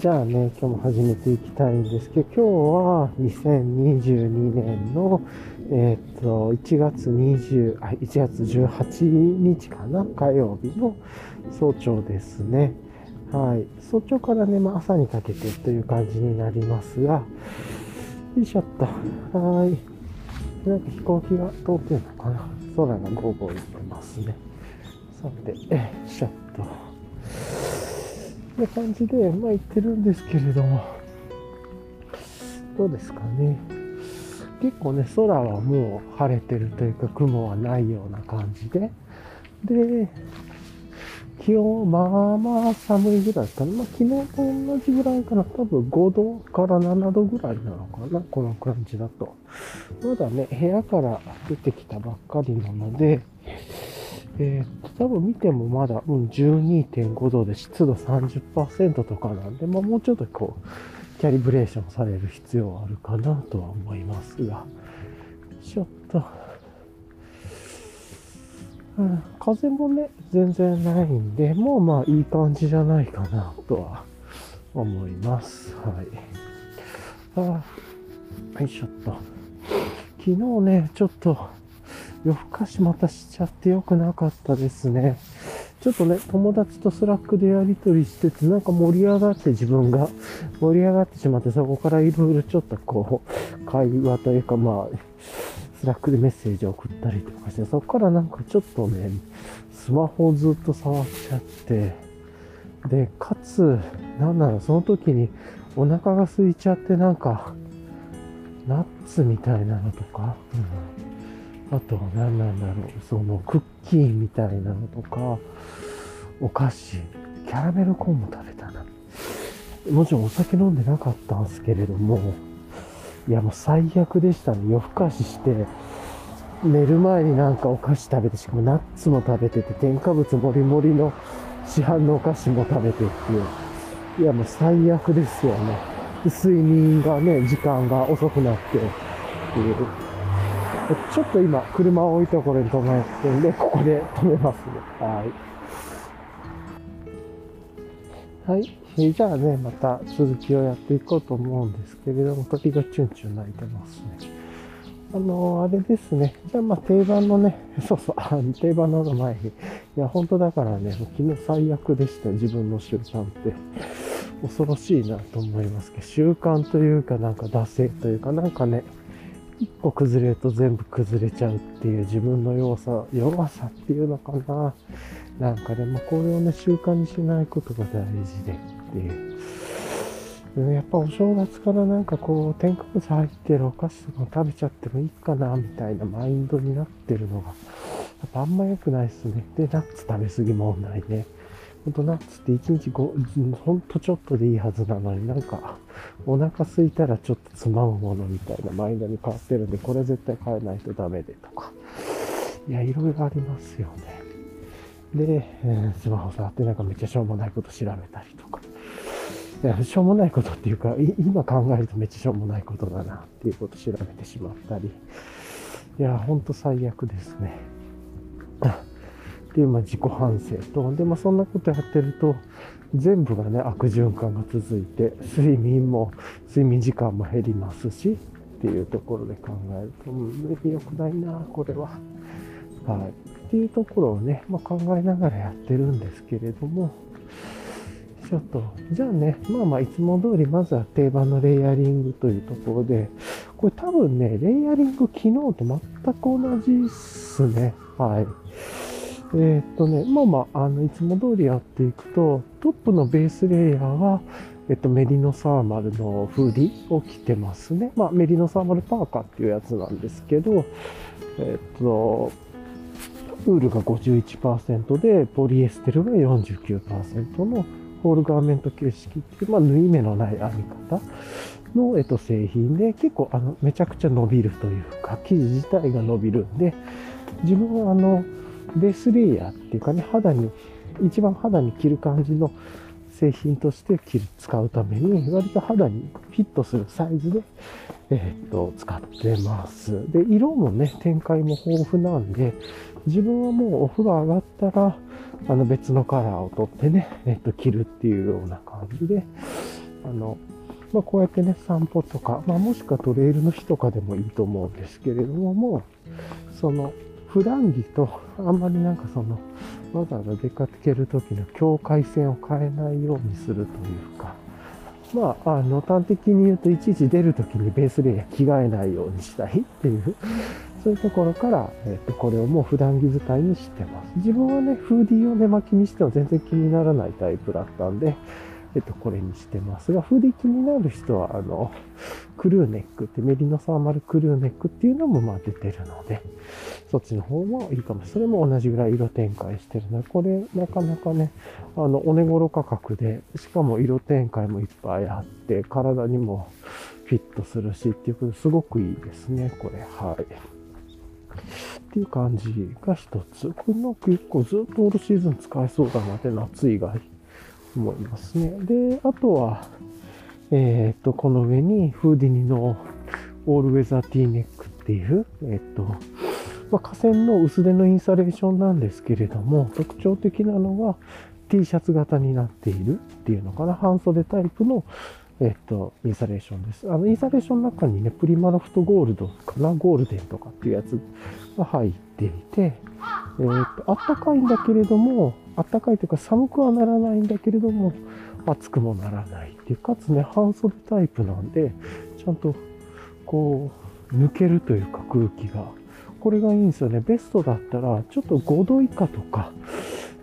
じゃあね、今日も始めていきたいんですけど、今日は2022年の、えー、っと、1月20、あ、1月18日かな、火曜日の早朝ですね。はい。早朝からね、まあ、朝にかけてという感じになりますが、よいしょっと。はい。なんか飛行機が通ってるのかな空がゴーゴー言ってますね。さて、よいしょっと。な感じで、まあ、言ってるんですけれども、どうですかね。結構ね、空はもう晴れてるというか、雲はないような感じで、で、気温、まあまあ寒いぐらいかね。まあ昨日と同じぐらいかな。多分5度から7度ぐらいなのかな。この感じだと。まだね、部屋から出てきたばっかりなので、えー、多分見てもまだ、うん、12.5度で湿度30%とかなんで、まあ、もうちょっとこう、キャリブレーションされる必要あるかなとは思いますが、ちょっと、うん、風もね、全然ないんで、もうまあいい感じじゃないかなとは思います。はい。あよいしょっと。昨日ね、ちょっと、夜更かしまたしちゃってよくなかったですね。ちょっとね、友達と Slack でやりとりしてて、なんか盛り上がって自分が盛り上がってしまって、そこからいろいろちょっとこう、会話というかまあ、 Slack でメッセージを送ったりとかして、そこからなんかちょっとね、スマホをずっと触っちゃって、で、かつ、なんだろう、その時にお腹が空いちゃってなんか、ナッツみたいなのとか、うんあと何なんだろう、そのクッキーみたいなのとか、お菓子、キャラメルコーンも食べたな。もちろんお酒飲んでなかったんですけれども、いやもう最悪でしたね。夜更かしして、寝る前になんかお菓子食べて、しかもナッツも食べてて、添加物もりもりの市販のお菓子も食べてっていう。いやもう最悪ですよね。睡眠がね、時間が遅くなってっていう。ちょっと今、車を置いたところに止めてるんで、ここで止めますね。はい。はい。じゃあね、また続きをやっていこうと思うんですけれども、時がチュンチュン鳴いてますね。あのー、あれですね。じゃあまあ定番のね、そうそう、定番の前に。いや、本当だからね、昨日最悪でした自分の習慣って。恐ろしいなと思いますけど、習慣というかなんか惰性というかなんかね、一個崩れると全部崩れちゃうっていう自分の弱さ、弱さっていうのかな。なんかでもこれをね、習慣にしないことが大事でっていう。やっぱお正月からなんかこう、添加物入ってるお菓子とか食べちゃってもいいかな、みたいなマインドになってるのが、やっぱあんま良くないっすね。で、ナッツ食べ過ぎ問題ね。ほんとナッツって1日5、ほんとちょっとでいいはずなのになんか、お腹空いたらちょっとつまむものみたいなマインドに変わってるんで、これ絶対変えないとダメでとか。いや、いろいろありますよね。で、え、スマホ触ってなんかめっちゃしょうもないこと調べたりとか。いや、しょうもないことっていうか、今考えるとめっちゃしょうもないことだなっていうこと調べてしまったり。いや、ほんと最悪ですね。っていう、まあ、自己反省と、で、まあ、そんなことやってると、全部がね、悪循環が続いて、睡眠も、睡眠時間も減りますし、っていうところで考えると、うん、良くないな、これは。はい。っていうところをね、まあ、考えながらやってるんですけれども、ちょっと、じゃあね、まあまあ、いつも通り、まずは定番のレイヤリングというところで、これ多分ね、レイヤリング昨日と全く同じっすね。はい。えー、っとね、まあまあ、あの、いつも通りやっていくと、トップのベースレイヤーは、えっと、メリノサーマルのフーディを着てますね。まあ、メリノサーマルパーカーっていうやつなんですけど、えっと、ウールが51%で、ポリエステルが49%のホールガーメント形式っていう、まあ、縫い目のない編み方の、えっと、製品で、結構、あの、めちゃくちゃ伸びるというか、生地自体が伸びるんで、自分は、あの、ベースレイヤーっていうかね、肌に、一番肌に着る感じの製品として着る、使うために、割と肌にフィットするサイズで、えー、っと、使ってます。で、色もね、展開も豊富なんで、自分はもうお風呂上がったら、あの別のカラーを取ってね、えっと、着るっていうような感じであの、まあ、こうやってね、散歩とか、まあ、もしくはトレイルの日とかでもいいと思うんですけれども、もう、その、普段着と、あんまりなんかその、わざわざ出かける時の境界線を変えないようにするというか、まあ、あの、端的に言うと、いちいち出る時にベースレイヤー着替えないようにしたいっていうそういうところから、えっ、と、これをもう普段着使いにしてます。自分はね、フーディーを寝巻きにしても全然気にならないタイプだったんで、えっと、これにしてますが、フーディー気になる人は、あの、クルーネックってメリノサーマルクルーネックっていうのもまあ出てるので、そっちの方もいいかも。それも同じぐらい色展開してるので、これなかなかね、あの、お値頃価格で、しかも色展開もいっぱいあって、体にもフィットするしっていうことですごくいいですね、これ。はい。っていう感じが一つ。これなんか結構ずっとオールシーズン使えそうだなって夏以外思いますね。で、あとは、えっ、と、この上にフーディニのオールウェザーティーネックっていう、えっ、と、まあ、河川の薄手のインサレーションなんですけれども、特徴的なのは T シャツ型になっているっていうのかな。半袖タイプのえっと、インサレーションです。あの、インサレーションの中にね、プリマロフトゴールドかな、ゴールデンとかっていうやつが入っていて、えっと、あったかいんだけれども、あったかいというか寒くはならないんだけれども、暑くもならないっていう、かつね、半袖タイプなんで、ちゃんと、こう、抜けるというか空気が。これがいいんですよね。ベストだったら、ちょっと5度以下とか、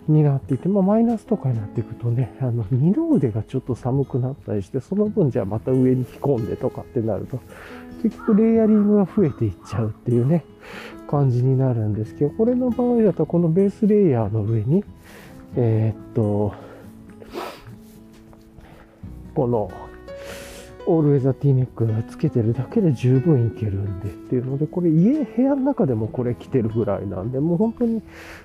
になっていて、まあ、マイナスとかになっていくとね、あの、二の腕がちょっと寒くなったりして、その分じゃあまた上に着込んでとかってなると、結局レイヤリングが増えていっちゃうっていうね、感じになるんですけど、これの場合だとこのベースレイヤーの上に、えー、っと、このオールウェザーティーネックつけてるだけで十分いけるんでっていうので、これ家、部屋の中でもこれ着てるぐらいなんで、もう本当に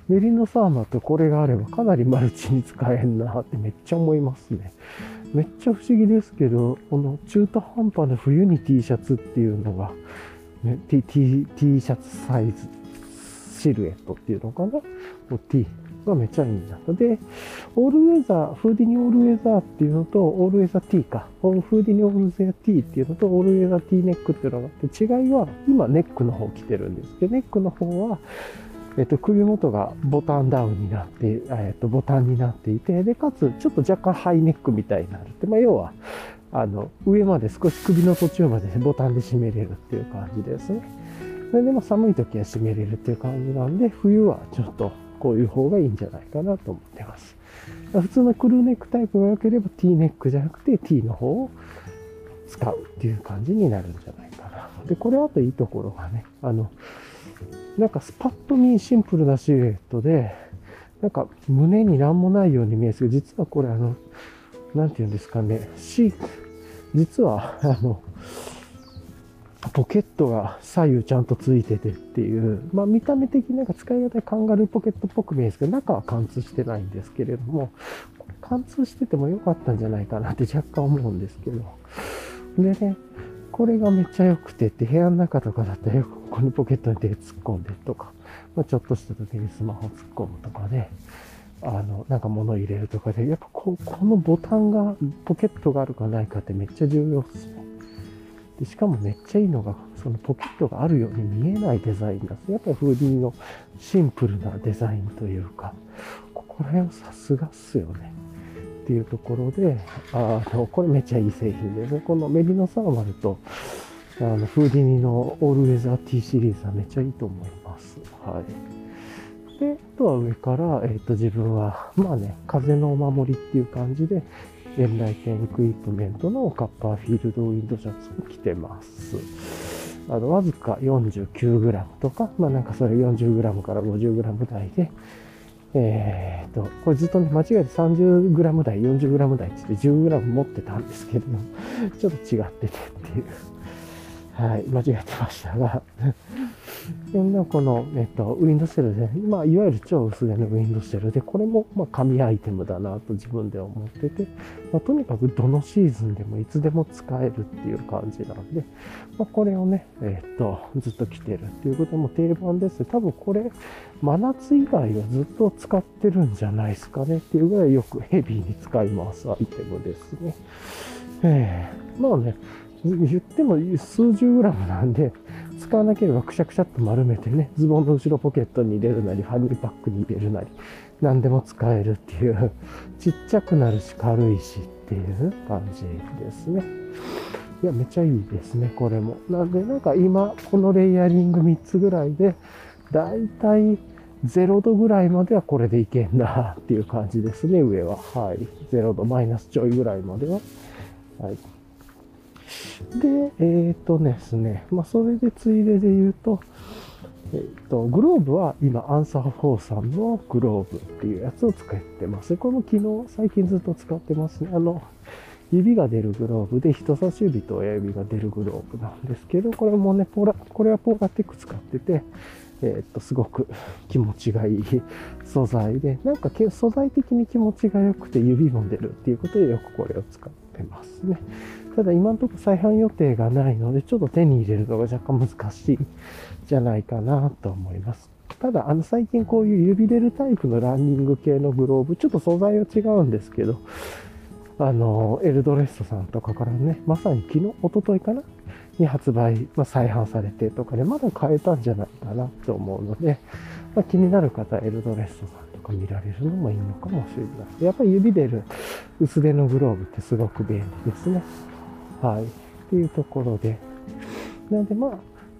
メリノサーマってこれがあればかなりマルチに使えんなってめっちゃ思いますね。めっちゃ不思議ですけど、この中途半端な冬に T シャツっていうのが、ね、T, T, T シャツサイズ、シルエットっていうのかな ?T、がめっちゃいいんだと。で、オールウェザー、フーディニオールウェザーっていうのと、オールウェザー T か。フーディニオールウェザー T っていうのと、オールウェザー T ネックっていうのがあって、違いは、今ネックの方着てるんですけど、ネックの方は、えっと、首元がボタンダウンになって、えっと、ボタンになっていて、で、かつ、ちょっと若干ハイネックみたいになるって、まあ、要は、あの、上まで少し首の途中までボタンで締めれるっていう感じですね。それでも寒い時は締めれるっていう感じなんで、冬はちょっとこういう方がいいんじゃないかなと思ってます。普通のクルーネックタイプが良ければ T ネックじゃなくて T の方を使うっていう感じになるんじゃないかな。で、これあといいところがね、あの、なんかスパッと見シンプルなシルエットで、なんか胸に何もないように見えるんですけど、実はこれあの、なんて言うんですかね、実はあの、ポケットが左右ちゃんとついててっていう、まあ見た目的になんか使い方カンガルーポケットっぽく見えるんですけど、中は貫通してないんですけれども、貫通してても良かったんじゃないかなって 若干思うんですけど。でね、これがめっちゃ良くてって、部屋の中とかだったらよくここにポケットに手突っ込んでとか、まあ、ちょっとした時にスマホ突っ込むとかね、あの、なんか物入れるとかで、やっぱここのボタンが、ポケットがあるかないかってめっちゃ重要ですね。でしかもめっちゃいいのが、そのポケットがあるように見えないデザインだやっぱフーディーのシンプルなデザインというか、ここら辺はさすがっすよね。っていうところで、あの、これめっちゃいい製品でね、このメリノサーマルと、あの、フーディニのオールウェザー T シリーズはめっちゃいいと思います。はい。で、あとは上から、えっ、ー、と、自分は、まあね、風のお守りっていう感じで、エンライテンエクイプメントのカッパーフィールドウィンドシャツを着てます。あの、わずか 49g とか、まあなんかそれ 40g から 50g 台で、えー、と、これずっとね、間違えて 30g 台、40g 台って言って 10g 持ってたんですけれども、ちょっと違っててっていう、はい、間違えてましたがでこの、えっと、ウィンドシェルで、まあ、いわゆる超薄手のウィンドシェルで、これも、まあ、紙アイテムだなと自分で思ってて、まあ、とにかくどのシーズンでもいつでも使えるっていう感じなんで、まあ、これをね、えっと、ずっと着てるっていうことも定番です。多分これ、真夏以外はずっと使ってるんじゃないですかねっていうぐらいよくヘビーに使いますアイテムですね。ええまあね、言っても数十グラムなんで、使わなければくしゃくしゃっと丸めてね、ズボンの後ろポケットに入れるなり、ファニーパックに入れるなり、何でも使えるっていう、ちっちゃくなるし軽いしっていう感じですね。いや、めっちゃいいですね、これも。なんで、なんか今、このレイヤリング3つぐらいで、だいたい0度ぐらいまではこれでいけんなっていう感じですね、上は。はい。0度、マイナスちょいぐらいまでは。はい。で、えっ、ー、とですね、まあ、それでついでで言うと、えっ、ー、と、グローブは今、アンサー4さんのグローブっていうやつを使ってます。これも昨日、最近ずっと使ってますね。あの、指が出るグローブで人差し指と親指が出るグローブなんですけど、これもね、ポラ、これはポーラテック使ってて、えっと、すごく気持ちがいい素材で、なんか素材的に気持ちが良くて指も出るっていうことでよくこれを使ってますね。ただ今のところ再販予定がないので、ちょっと手に入れるのが若干難しいじゃないかなと思います。ただ、あの最近こういう指出るタイプのランニング系のグローブ、ちょっと素材は違うんですけど、あの、エルドレッソさんとかからね、まさに昨日、おとといかなに発売、まあ、再販されてとかで、まだ買えたんじゃないかなと思うので、まあ、気になる方エルドレッソさんとか見られるのもいいのかもしれない。やっぱり指出る薄手のグローブってすごく便利ですね。はい。っていうところで。なんでまあ、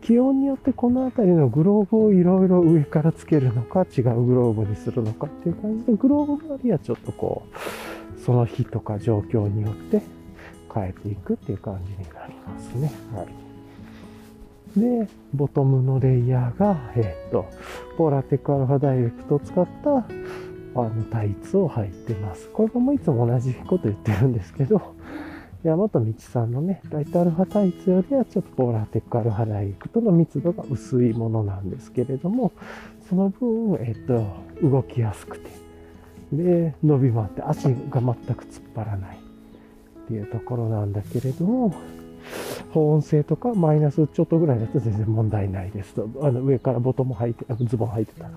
気温によってこの辺りのグローブをいろいろ上からつけるのか、違うグローブにするのかっていう感じで、グローブ周りはちょっとこう、その日とか状況によって変えていくっていう感じになりますね。はい。で、ボトムのレイヤーが、えっ、と、ポーラテックアルファダイレクトを使ったあのタイツを履いてます。これもいつも同じこと言ってるんですけど、山本道さんのね、ライトアルファタイツよりはちょっとポーラーテックアルファダイクトの密度が薄いものなんですけれども、その分、えっと、動きやすくて、で、伸び回って足が全く突っ張らないっていうところなんだけれども、保温性とかマイナスちょっとぐらいだと全然問題ないですと。あの上からボトム履いて、ズボン履いてたら。っ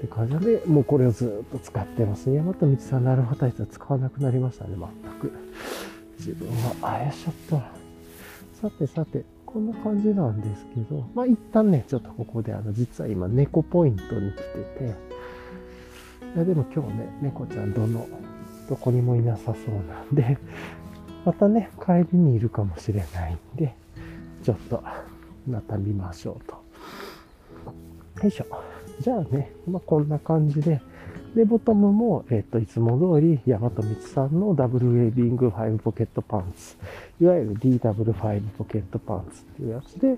て感じで、もうこれをずっと使ってますね。山田道さんのアルファタイツは使わなくなりましたね、全く。自分は、あやしちゃった。さてさて、こんな感じなんですけど、まあ一旦ね、ちょっとここであの、実は今猫ポイントに来てて、いやでも今日ね、猫ちゃんどの、どこにもいなさそうなんで、またね、帰りにいるかもしれないんで、ちょっと、また見ましょうと。よいしょ。じゃあね、まあ、こんな感じで、で、ボトムも、えっ、と、いつも通り、ヤマトミツさんのダブルウェービング5ポケットパンツ、いわゆる DW5 ポケットパンツっていうやつで、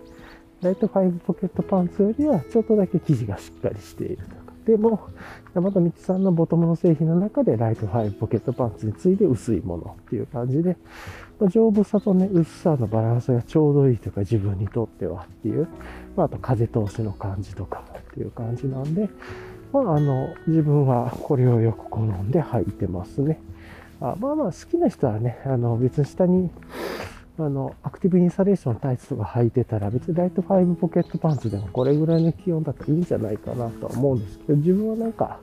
ライト5ポケットパンツよりはちょっとだけ生地がしっかりしていると。でも、ヤマトミツさんのボトムの製品の中でライト5ポケットパンツに次いで薄いものっていう感じで、まあ、丈夫さとね、薄さのバランスがちょうどいいというか自分にとってはっていう、まあ、あと風通しの感じとかっていう感じなんで、まあ、あの、自分はこれをよく好んで履いてますね。あまあまあ、好きな人はね、あの、別に下に、あの、アクティブインサレーションタイツとか履いてたら、別にライト5ポケットパンツでもこれぐらいの気温だったらいいんじゃないかなとは思うんですけど、自分はなんか、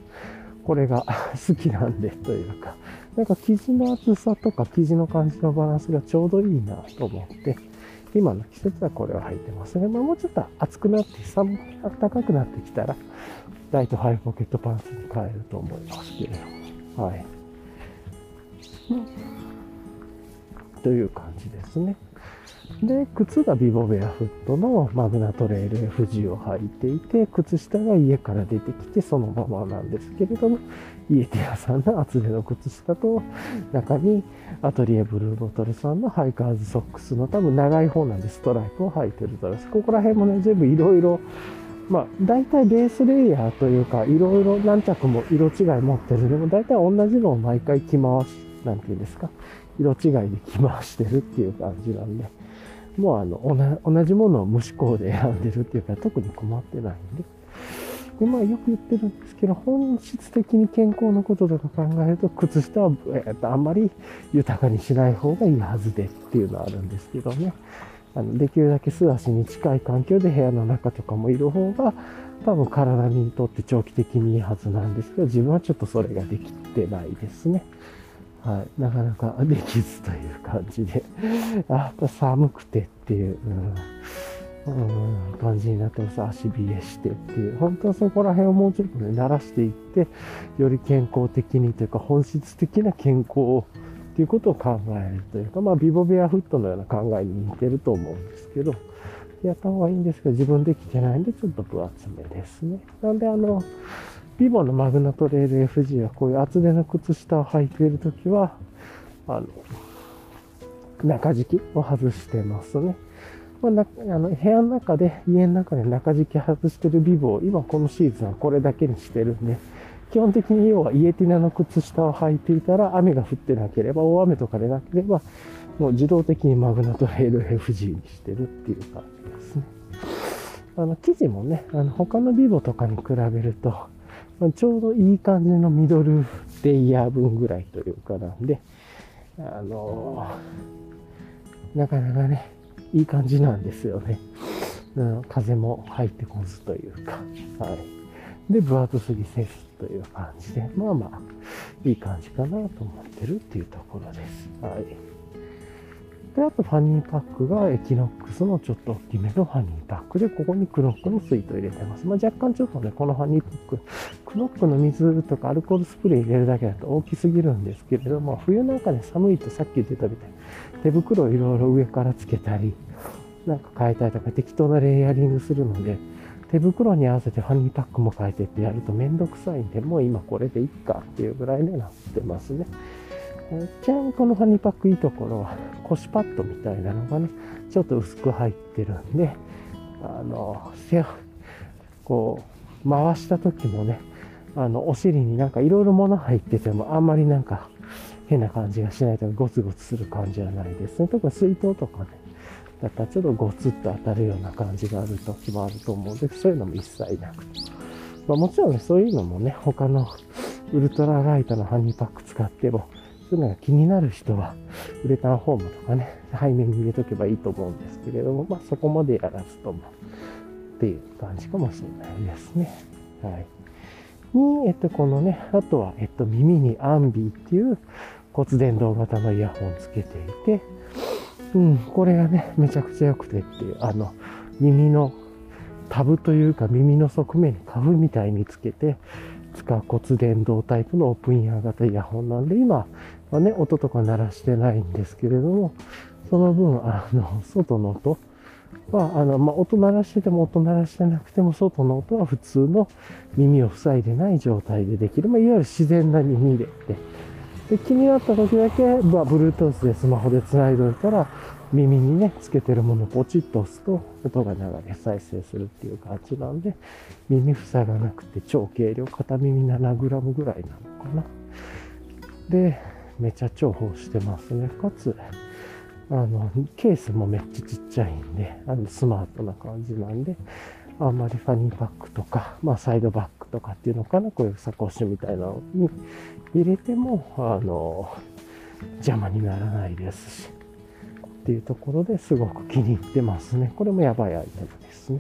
これが好きなんでというか、なんか生地の厚さとか生地の感じのバランスがちょうどいいなと思って、今の季節はこれを履いてますね。まあ、もうちょっと暑くなって、寒、暖かくなってきたら、ライトハイポケットパンツに変えると思いますけれども。はい。という感じですね。で、靴がビボベアフットのマグナトレイル FG を履いていて、靴下が家から出てきてそのままなんですけれども、イエティアさんの厚手の靴下と、中にアトリエブルーボトルさんのハイカーズソックスの多分長い方なんでストライプを履いてるとです。ここら辺もね、全部いろいろ、まあ、大体ベースレイヤーというか、いろいろ何着も色違い持ってる。でも大体同じのを毎回着回し、なんていうんですか、色違いで着回してるっていう感じなんで。もうあの、同じものを無思考で選んでるっていうか、特に困ってないんで。で、まあよく言ってるんですけど、本質的に健康のこととか考えると、靴下は、えー、とあんまり豊かにしない方がいいはずでっていうのはあるんですけどね。あのできるだけ素足に近い環境で部屋の中とかもいる方が、多分体にとって長期的にいいはずなんですけど、自分はちょっとそれができてないですね。はい、なかなかできずという感じで、あやっぱ寒くてっていう、うん、うん、感じになってます。足冷えしてっていう。本当はそこら辺をもうちょっとね、慣らしていって、より健康的にというか、本質的な健康をっていうことを考えるというか、まあ、ビボベアフットのような考えに似てると思うんですけど、やった方がいいんですけど、自分できてないんで、ちょっと分厚めですね。なんで、あの、ビボのマグナトレール FG はこういう厚手の靴下を履いているときは、あの、中敷きを外してますね。まあ、なあの部屋の中で、家の中で中敷き外してるビボを今このシーズンはこれだけにしてるんで、基本的に要はイエティナの靴下を履いていたら雨が降ってなければ、大雨とかでなければ、もう自動的にマグナトレール FG にしてるっていう感じですね。あの、生地もね、あの、他のビボとかに比べると、ちょうどいい感じのミドルレイヤー分ぐらいというかなんで、あの、なかなかね、いい感じなんですよね。うん、風も入ってこずというか、はい。で、分厚すぎせずという感じで、まあまあ、いい感じかなと思ってるっていうところです。はい。で、あとファニーパックがエキノックスのちょっと大きめのファニーパックで、ここにクノックのスイート入れてます。まあ、若干ちょっとね、このファニーパック、クノックの水とかアルコールスプレー入れるだけだと大きすぎるんですけれども、冬なんかね、寒いとさっき言ってたみたいに、手袋をいろいろ上からつけたり、なんか変えたりとか適当なレイヤリングするので、手袋に合わせてファニーパックも変えてってやるとめんどくさいんで、もう今これでいっかっていうぐらいになってますね。ちなみにこのファニーパックいいところは腰パッドみたいなのがね、ちょっと薄く入ってるんで、あの、背をこう回した時もね、あの、お尻になんかいろいろ物入っててもあんまりなんか変な感じがしないとかゴツゴツする感じはないですね。特に水筒とかね、だったらちょっとゴツッと当たるような感じがある時もあると思うんで、そういうのも一切なくて。まあ、もちろんね、そういうのもね、他のウルトラライトのハニーパック使っても、そういうのが気になる人は、ウレタンフォームとかね、背面に入れとけばいいと思うんですけれども、まあそこまでやらずとも、っていう感じかもしれないですね。はい。に、えっと、このね、あとは、えっと、耳にアンビーっていう骨伝導型のイヤホンつけていて、うん、これがね、めちゃくちゃ良くてっていう、あの、耳のタブというか耳の側面に花粉みたいにつけて使う骨伝導タイプのオープンイヤー型イヤホンなんで、今はね、音とか鳴らしてないんですけれども、その分、あの、外の音は、あの、まあ、音鳴らしてても音鳴らしてなくても、外の音は普通の耳を塞いでない状態でできる。まあ、いわゆる自然な耳でって。で、気になった時だけ、まあ、Bluetooth でスマホで繋いどいたら、耳にね、つけてるものをポチッと押すと、音が流れ再生するっていう感じなんで、耳塞がなくて超軽量、片耳 7g ぐらいなのかな。で、めちゃ重宝してますね。かつ、あの、ケースもめっちゃちっちゃいんで、あのスマートな感じなんで、あんまりファニーパックとか、まあサイドバッグとかっていうのかな、こういうサコッシュみたいなのに入れても、あの、邪魔にならないですし、っていうところですごく気に入ってますね。これもやばいアイテムですね。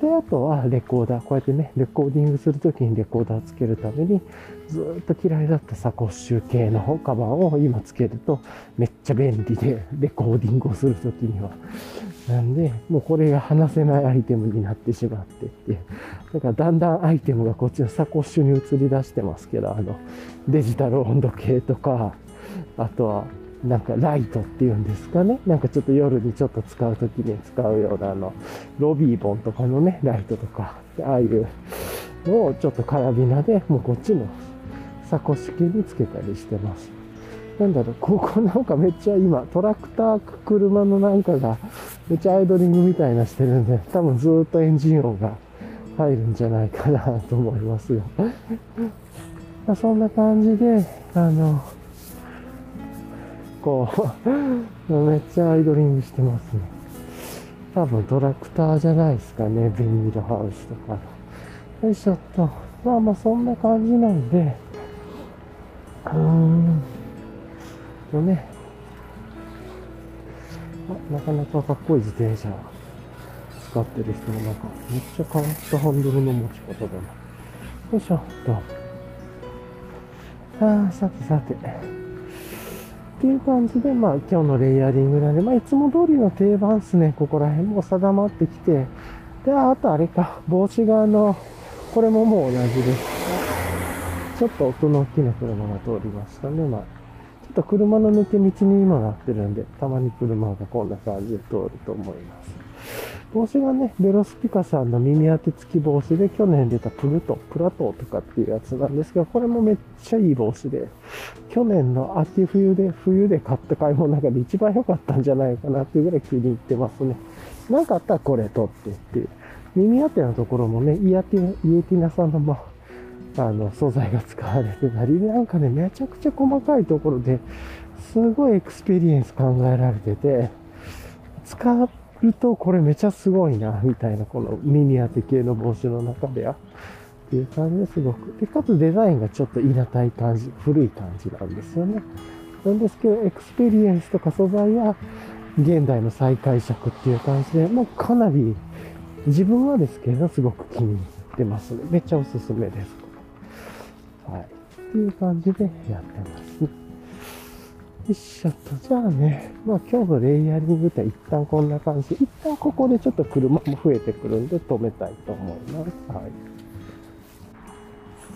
で、あとはレコーダー。こうやってね、レコーディングするときにレコーダーつけるために、ずっと嫌いだったサコッシュ系のカバンを今つけるとめっちゃ便利で、レコーディングをするときには。なんで、もうこれが離せないアイテムになってしまってって。だからだんだんアイテムがこっちのサコッシュに移り出してますけど、あの、デジタル温度計とか、あとはなんかライトっていうんですかね。なんかちょっと夜にちょっと使うときに使うようなあの、ロビーボンとかのね、ライトとか、ああいうのをちょっとカラビナでもうこっちのサコッシュ系につけたりしてます。なんだろう、ここ なんかめっちゃ今、トラクター車のなんかがめっちゃアイドリングみたいなしてるんで、多分ずっとエンジン音が入るんじゃないかなと思いますよ。そんな感じで、あの、こう、めっちゃアイドリングしてますね。多分トラクターじゃないですかね、ビニールハウスとかよいしょっと。まあまあそんな感じなんで、うーん、とね、あ、なかなかかっこいい自転車使ってる人もなんか、めっちゃ変わったハンドルの持ち方だな。よいしょっと。ああ、さてさて。っていう感じで、まあ今日のレイヤリングなんで、まあいつも通りの定番っすね。ここら辺も定まってきて。で、あとあれか、帽子があの、これももう同じです。ちょっと音の大きな車が通りましたね。まあ、と車の抜け道に今なってるんで、たまに車がこんな感じで通ると思います。帽子がね、ベロスピカさんの耳当て付き帽子で去年出たプルト、プラトーとかっていうやつなんですけど、これもめっちゃいい帽子で、去年の秋冬で、冬で買った買い物の中で一番良かったんじゃないかなっていうぐらい気に入ってますね。なんかあったらこれ取ってっていう。耳当てのところもね、イヤティイエティナさんの、まあ、あの、素材が使われてたり、なんかね、めちゃくちゃ細かいところで、すごい experience 考えられてて、使っると、これめちゃすごいな、みたいな、この耳当て系の帽子の中では、っていう感じですごく。で、かつデザインがちょっといなたい感じ、古い感じなんですよね。なんですけど、 experience とか素材は、現代の再解釈っていう感じで、もうかなり、自分はですけど、すごく気に入ってますね。めっちゃおすすめです。はい。っていう感じでやってます。よいしょと。じゃあね、まあ今日のレイヤリングって一旦こんな感じ、一旦ここでちょっと車も増えてくるんで止めたいと思います。はい。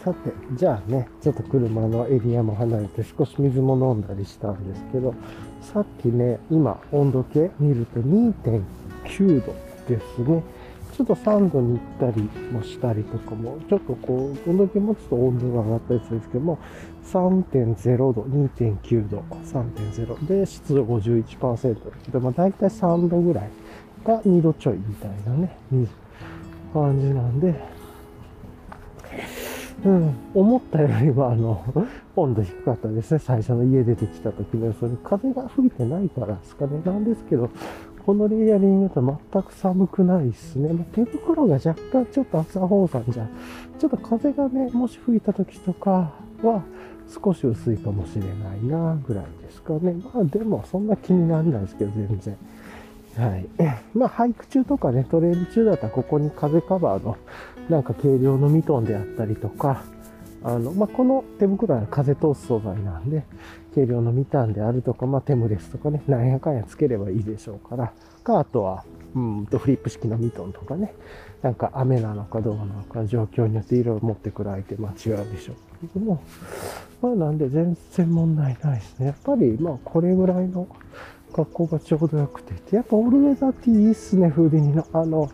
さて、じゃあね、ちょっと車のエリアも離れて少し水も飲んだりしたんですけど、さっきね、今温度計見ると2.9度ですね。ちょっと3度に行ったりもしたりとかも、ちょっとこう、温度計持つと温度が上がったりするんですけども、3.0度、2.9度、3.0で湿度51%で、まあ大体3度ぐらいが2度ちょいみたいなね、感じなんで、うん、思ったよりは、あの、温度低かったですね。最初の家出てきた時のそれ風が吹いてないからですかね。なんですけど、このレイヤリングと全く寒くないですね。まあ、手袋が若干ちょっと朝方さんじゃ、ちょっと風がね、もし吹いた時とかは少し薄いかもしれないな、ぐらいですかね。まあでもそんな気にならないですけど、全然。はい。まあ、ハイク中とかね、トレイル中だったらここに風カバーのなんか軽量のミトンであったりとか、あの、まあ、この手袋は風通す素材なんで、軽量のミタンであるとか、まあ、テムレスとかね、なんやかんやつければいいでしょうから、か、あとは、うんと、フリップ式のミトンとかね、なんか雨なのかどうなのか、状況によって色を持ってくる相手、まあ違うでしょうけども、まあなんで全然問題ないですね。やっぱり、まあこれぐらいの格好がちょうどよくて、やっぱオールウェザーティいいっすね、フーディニの。あの、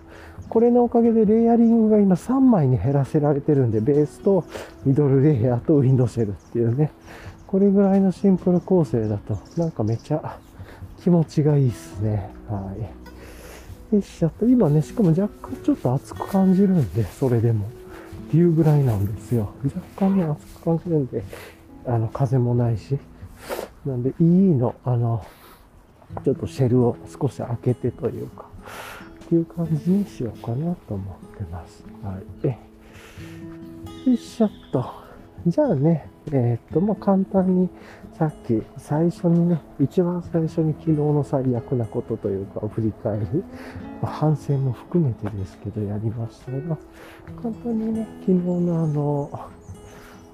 これのおかげでレイヤリングが今3枚に減らせられてるんで、ベースとミドルレイヤーとウィンドシェルっていうね、これぐらいのシンプル構成だと、なんかめちゃ気持ちがいいっすね。はい。よいしょっと、今ね、しかも若干ちょっと熱く感じるんで、それでも。っていうぐらいなんですよ。若干ね、熱く感じるんで、あの、風もないし。なんで、いいの、あの、ちょっとシェルを少し開けてというか、っていう感じにしようかなと思ってます。はい。よいしょっと。じゃあね、えー、っと、まあ、簡単に、さっき最初にね、一番最初に昨日の最悪なことというか、振り返り、まあ、反省も含めてですけど、やりましたが、簡単にね、昨日のあの、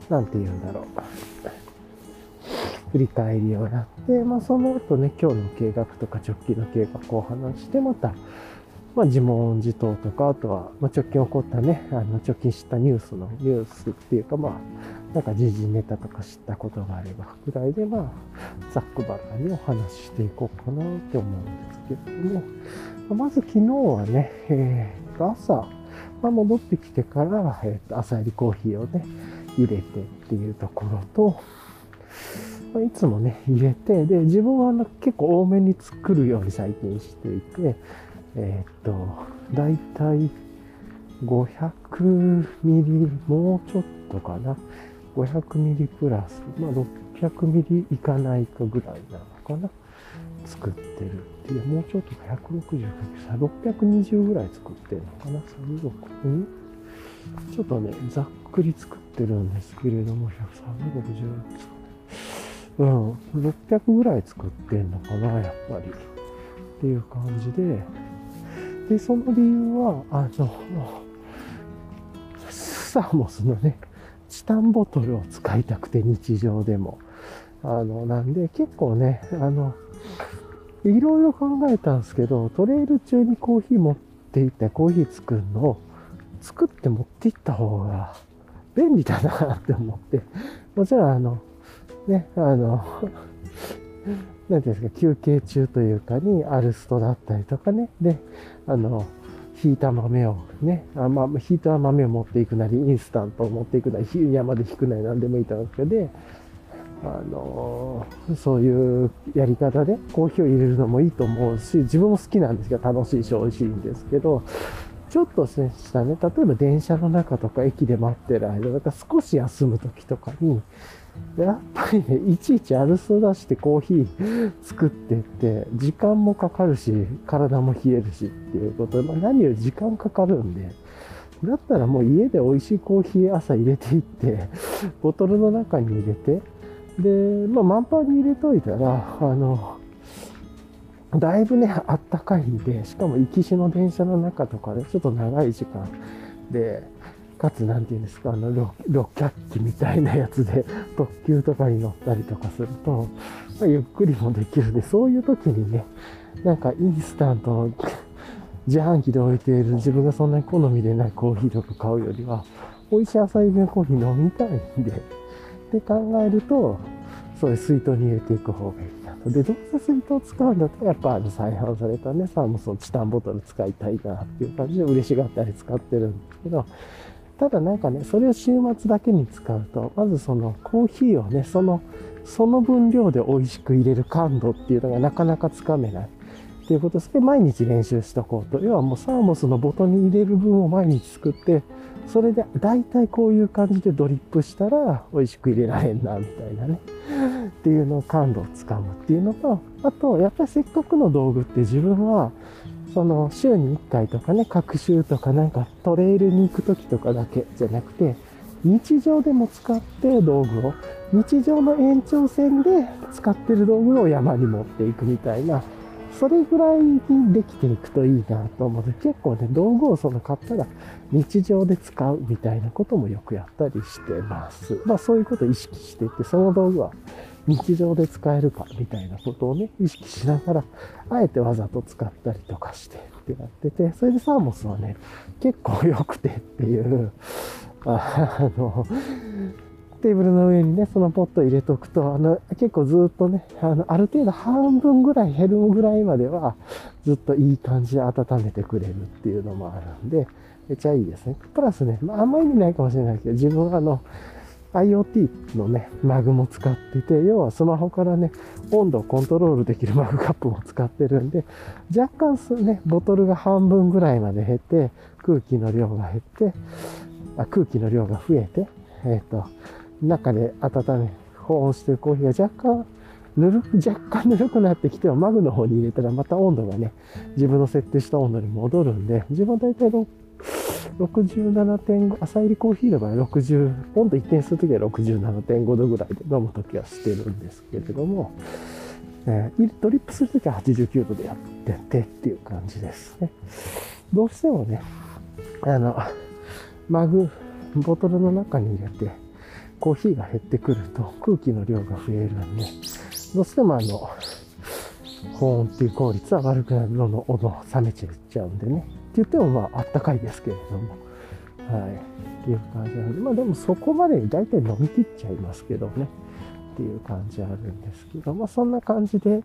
なんて言うんだろう。振り返りをやって、まあ、その後ね、今日の計画とか直近の計画を話して、また、まあ、自問自答とか、あとは、まあ、直近起こったね、あの、直近知ったニュースの、ニュースっていうか、まあ、なんか時事ネタとか知ったことがあれば、ぐらいで、まあ、ざっくばらにお話ししていこうかなって思うんですけども、まず昨日はね、えー、と、朝、まあ、戻ってきてから、えー、と、朝入りコーヒーをね、入れてっていうところと、ま、いつもね、入れて、で、自分は結構多めに作るように最近していて、えー、っと、だいたい500ミリ、もうちょっとかな。500ミリプラス、まあ600ミリいかないかぐらいなのかな。作ってるっていう、もうちょっと160か620ぐらい作ってるのかな？36、うんちょっとね、ざっくり作ってるんですけれども、360。うん、600ぐらい作ってんのかな、やっぱり。っていう感じで、で、その理由は、あの、サーモスのね、チタンボトルを使いたくて日常でも。あの、なんで結構ね、あの、いろいろ考えたんですけど、トレイル中にコーヒー持って行ってコーヒー作るのを作って持って行った方が便利だなって思って、もちろんあの、ね、あの、なんていうんですか、休憩中というかに、アルストだったりとかね、で、あの、ひいた豆をね、あまあ、ひいた豆を持っていくなり、インスタントを持っていくなり、山で引くなりなんでもいいと思うんですけど、で、あのそういうやり方でコーヒーを入れるのもいいと思うし、自分も好きなんですけど、楽しいし美味しいんですけど、ちょっとしたね、例えば電車の中とか駅で待ってる間、だから少し休む時とかに、やっぱりね、いちいちアルス出してコーヒー作ってって、時間もかかるし、体も冷えるしっていうことで、まあ、何より時間かかるんで、だったらもう家で美味しいコーヒー朝入れていって、ボトルの中に入れて、で、まあ、満杯に入れといたら、あの、だいぶね、あったかいんで、しかも行きしの電車の中とかで、ちょっと長い時間で、かつ、なんて言うんですか、あの、六脚機みたいなやつで、特急とかに乗ったりとかすると、まあ、ゆっくりもできるんで、そういう時にね、なんかインスタントの 自販機で置いている自分がそんなに好みでないコーヒーとか買うよりは、美味しい朝入りのコーヒー飲みたいんで、って考えると、そういう水筒に入れていく方がいいなと。で、どうせ水筒使うんだったら、やっぱあの再販されたね、サーモスのチタンボトル使いたいなっていう感じで嬉しがったり使ってるんですけど、ただなんかね、それを週末だけに使うと、まずそのコーヒーをね、その、その分量で美味しく入れる感度っていうのがなかなかつかめない。っていうことですで、毎日練習しとこうと。要はもうサーモスのボトルに入れる分を毎日作って、それで大体こういう感じでドリップしたら美味しく入れられんな、みたいなね。っていうのを感度をつかむっていうのと、あと、やっぱりせっかくの道具って自分は、その週に1回とかね、各週とかなんかトレイルに行く時とかだけじゃなくて、日常でも使って道具を、日常の延長線で使ってる道具を山に持っていくみたいな、それぐらいにできていくといいなと思うので、結構ね、道具をその買ったら日常で使うみたいなこともよくやったりしてます。まあそういうことを意識していって、その道具は日常で使えるかみたいなことをね、意識しながら、あえてわざと使ったりとかしてってやってて、それでサーモスはね、結構良くてっていう、あの、テーブルの上にね、そのポット入れとくと、あの、結構ずっとね、あの、ある程度半分ぐらい減るぐらいまでは、ずっといい感じで温めてくれるっていうのもあるんで、めっちゃいいですね。プラスね、まあ、あんま意味ないかもしれないけど、自分はあの、IoT のね、マグも使ってて、要はスマホからね、温度をコントロールできるマグカップも使ってるんで、若干ね、ボトルが半分ぐらいまで減って、空気の量が減って、あ空気の量が増えて、えっ、ー、と、中で温め、保温してるコーヒーが若干、ぬる、若干ぬるくなってきてはマグの方に入れたらまた温度がね、自分の設定した温度に戻るんで、自分は大体67.5、朝入りコーヒーの場合60、温度一定するときは67.5度ぐらいで飲むときはしてるんですけれども、えー、ドリップするときは89度でやっててっていう感じですね。どうしてもね、あの、マグ、ボトルの中に入れて、コーヒーが減ってくると空気の量が増えるんで、どうしてもあの、保温っていう効率は悪くなるのの温度冷めちゃっちゃうんでね。って言ってもまああったかいですけれども。はい。っていう感じなんで。まあでもそこまで大体飲み切っちゃいますけどね。っていう感じあるんですけど、まあそんな感じで、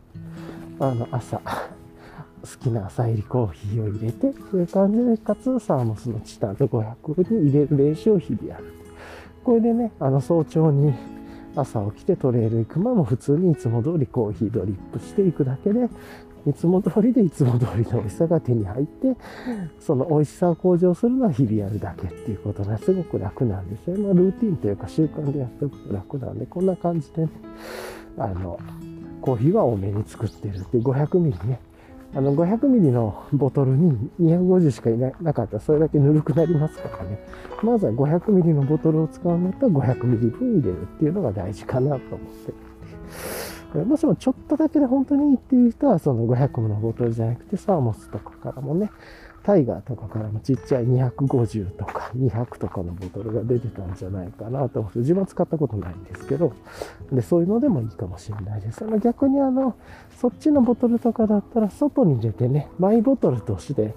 あの朝、好きな朝入りコーヒーを入れて、という感じで、かつサーモスのチタンと500に入れる練習を日々やる。これでね、あの早朝に朝起きてトレイル行く前も普通にいつも通りコーヒードリップしていくだけで、いつも通りでいつも通りの美味しさが手に入って、その美味しさを向上するのは日々やるだけっていうことがすごく楽なんですよ。まあ、ルーティンというか習慣でやっておくと楽なんで、こんな感じでね、あの、コーヒーは多めに作ってるって500ミリね、あの500ミリのボトルに250しかいなかったらそれだけぬるくなりますからね。まずは500ミリのボトルを使うんだったら500ミリ分入れるっていうのが大事かなと思ってる。もしもちょっとだけで本当にいいっていう人はその500のボトルじゃなくてサーモスとかからもね、タイガーとかからもちっちゃい250とか200とかのボトルが出てたんじゃないかなと思って、自分は使ったことないんですけど、で、そういうのでもいいかもしれないです。あの逆にあの、そっちのボトルとかだったら外に出てね、マイボトルとして、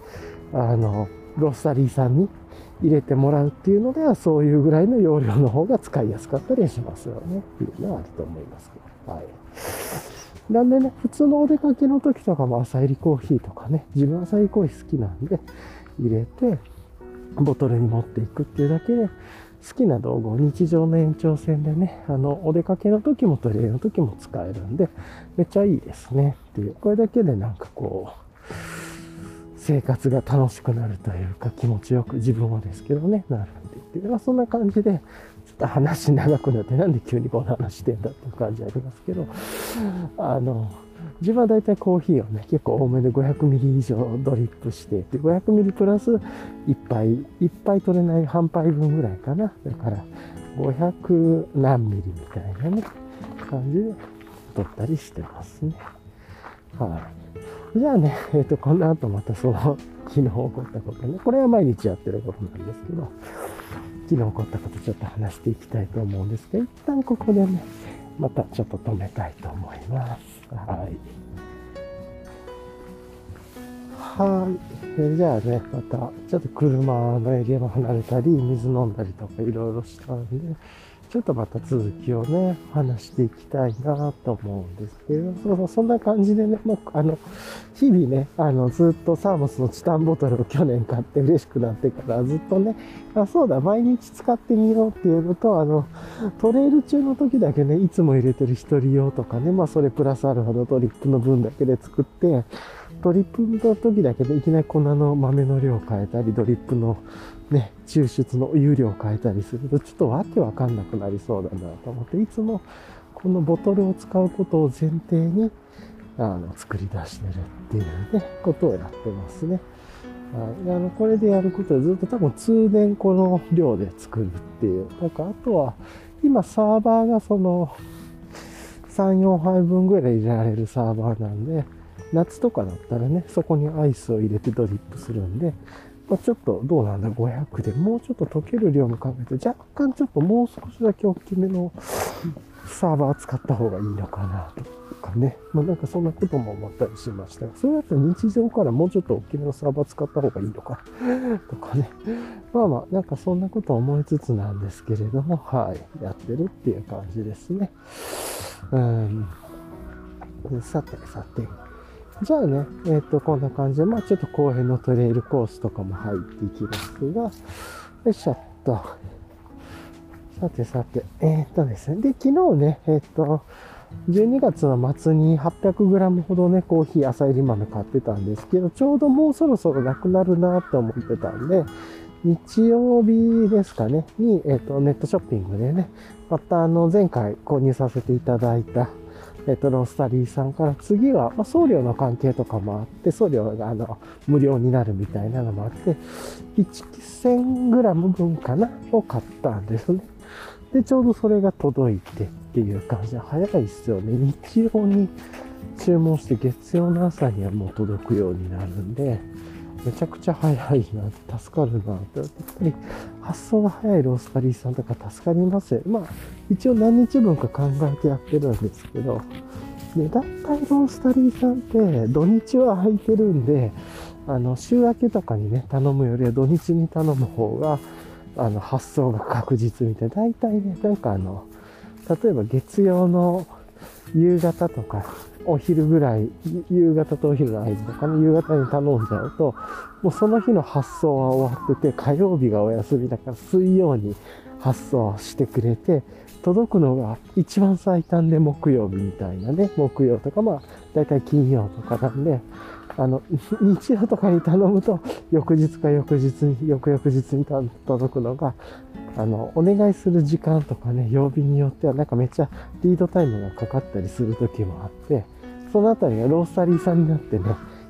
あの、ロスタリーさんに入れてもらうっていうのでは、そういうぐらいの容量の方が使いやすかったりしますよね。っていうのはあると思いますけど。はい。なんでね、普通のお出かけの時とかも朝入りコーヒーとかね、自分朝入りコーヒー好きなんで、入れて、ボトルに持っていくっていうだけで、好きな道具を日常の延長線でね、あの、お出かけの時もトイレの時も使えるんで、めっちゃいいですね。っていう、これだけでなんかこう、生活が楽しくなるというか気持ちよく自分はですけどね、なるんでっていう。まあそんな感じで、ちょっと話長くなってなんで急にこんな話してんだっていう感じありますけど、あの、自分はだいたいコーヒーをね、結構多めで500ミリ以上ドリップして、で、500ミリプラス1杯、1杯取れない半杯分ぐらいかな。だから、500何ミリみたいなね、感じで取ったりしてますね。はい、じゃあね、えっ、ー、と、この後またその、昨日起こったことね、これは毎日やってることなんですけど、昨日起こったことちょっと話していきたいと思うんですけど、一旦ここでね、またちょっと止めたいと思います。はい。はい。えじゃあね、また、ちょっと車のエリアも離れたり、水飲んだりとかいろいろしたんで、ちょっとまた続きをね、話していきたいなと思うんですけど、そうそう、そんな感じでね、まあ、あの、日々ね、あの、ずっとサーモスのチタンボトルを去年買って嬉しくなってからずっとね、あ、そうだ、毎日使ってみようっていうのと、あの、トレイル中の時だけね、いつも入れてる一人用とかね、まあ、それプラスアルファのトリップの分だけで作って、ドリップの時だけでいきなり粉の豆の量を変えたり、ドリップのね、抽出の有料を変えたりすると、ちょっとわけわかんなくなりそうだなと思って、いつもこのボトルを使うことを前提に、あの、作り出してるっていうね、ことをやってますね。あの、これでやることでずっと多分通年この量で作るっていう。なんかあとは、今サーバーがその、3、4杯分ぐらい入れられるサーバーなんで、夏とかだったらね、そこにアイスを入れてドリップするんで、まあ、ちょっとどうなんだ、500でもうちょっと溶ける量も考えて、若干ちょっともう少しだけ大きめのサーバー使った方がいいのかなとかね。まあなんかそんなことも思ったりしましたが、それだと日常からもうちょっと大きめのサーバー使った方がいいのかとかね。まあまあなんかそんなこと思いつつなんですけれども、はい、やってるっていう感じですね。うん。さてさて。じゃあね、えっ、ー、と、こんな感じで、まあちょっと後編のトレイルコースとかも入っていきますが、よいしょっと。さてさて、えっ、とですね。で、昨日ね、えっ、と、12月の末に 800g ほどね、コーヒー朝入り豆買ってたんですけど、ちょうどもうそろそろなくなるなって思ってたんで、日曜日ですかね、に、えっ、と、ネットショッピングでね、またあの、前回購入させていただいた、えっと、ロースタリーさんから次は、まあ、送料の関係とかもあって、送料があの無料になるみたいなのもあって、1000g 分かな？を買ったんですね。で、ちょうどそれが届いてっていう感じで、早いっすよね。日曜に注文して月曜の朝にはもう届くようになるんで、めちゃくちゃ早いな、助かるなって、やっぱり発想が早いロースタリーさんとか助かりますよ。まあ、一応何日分か考えてやってるんですけど、ね、だいたいロースタリーさんって土日は空いてるんで、あの、週明けとかにね、頼むよりは土日に頼む方が、あの、発送が確実みたいな。だいたいね、なんかあの、例えば月曜の夕方とか、お昼ぐらい、夕方とお昼の間とかの、夕方に頼んじゃうと、もうその日の発送は終わってて、火曜日がお休みだから水曜に発送してくれて、届くのが一番最短で木曜日みたいなね、木曜とか、まあ、だいたい金曜とかなんで、あの、日曜とかに頼むと、翌日か翌日に、翌々日に届くのが、あの、お願いする時間とかね、曜日によってはなんかめっちゃリードタイムがかかったりする時もあって、そのあたりがロースタリーさんになってね、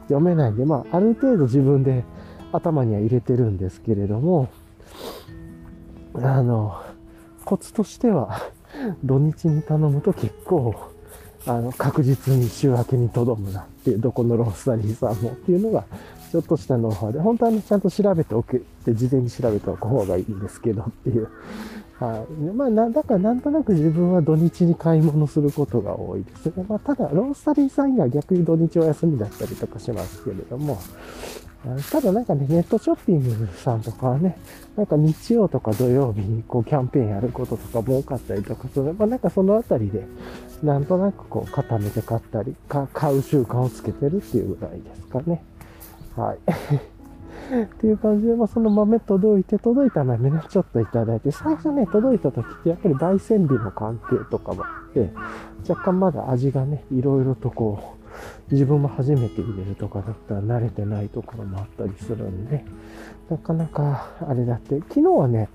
読めないんで、まあ、ある程度自分で頭には入れてるんですけれども、あの、コツとしては、土日に頼むと結構、あの、確実に週明けにとどむなっていう、どこのロースタリーさんもっていうのがちょっとしたノウハウで、本当はね、ちゃんと調べておくって事前に調べておく方がいいんですけどっていう。はい。まあ、な、だからなんとなく自分は土日に買い物することが多いですね。まあ、ただ、ロースタリーさんが逆に土日お休みだったりとかしますけれども、ただなんかね、ネットショッピングさんとかはね、なんか日曜とか土曜日にこうキャンペーンやることとかも多かったりとかする。まあなんかそのあたりで、なんとなくこう固めて買ったり、か買う習慣をつけてるっていうぐらいですかね。はい。っていう感じで、まあ、その豆届いて、届いた豆ね、ちょっといただいて、最初ね、届いた時ってやっぱり焙煎日の関係とかもあって、若干まだ味がね、いろいろとこう、自分も初めて入れるとかだったら慣れてないところもあったりするんで、なかなかあれだって、昨日はね、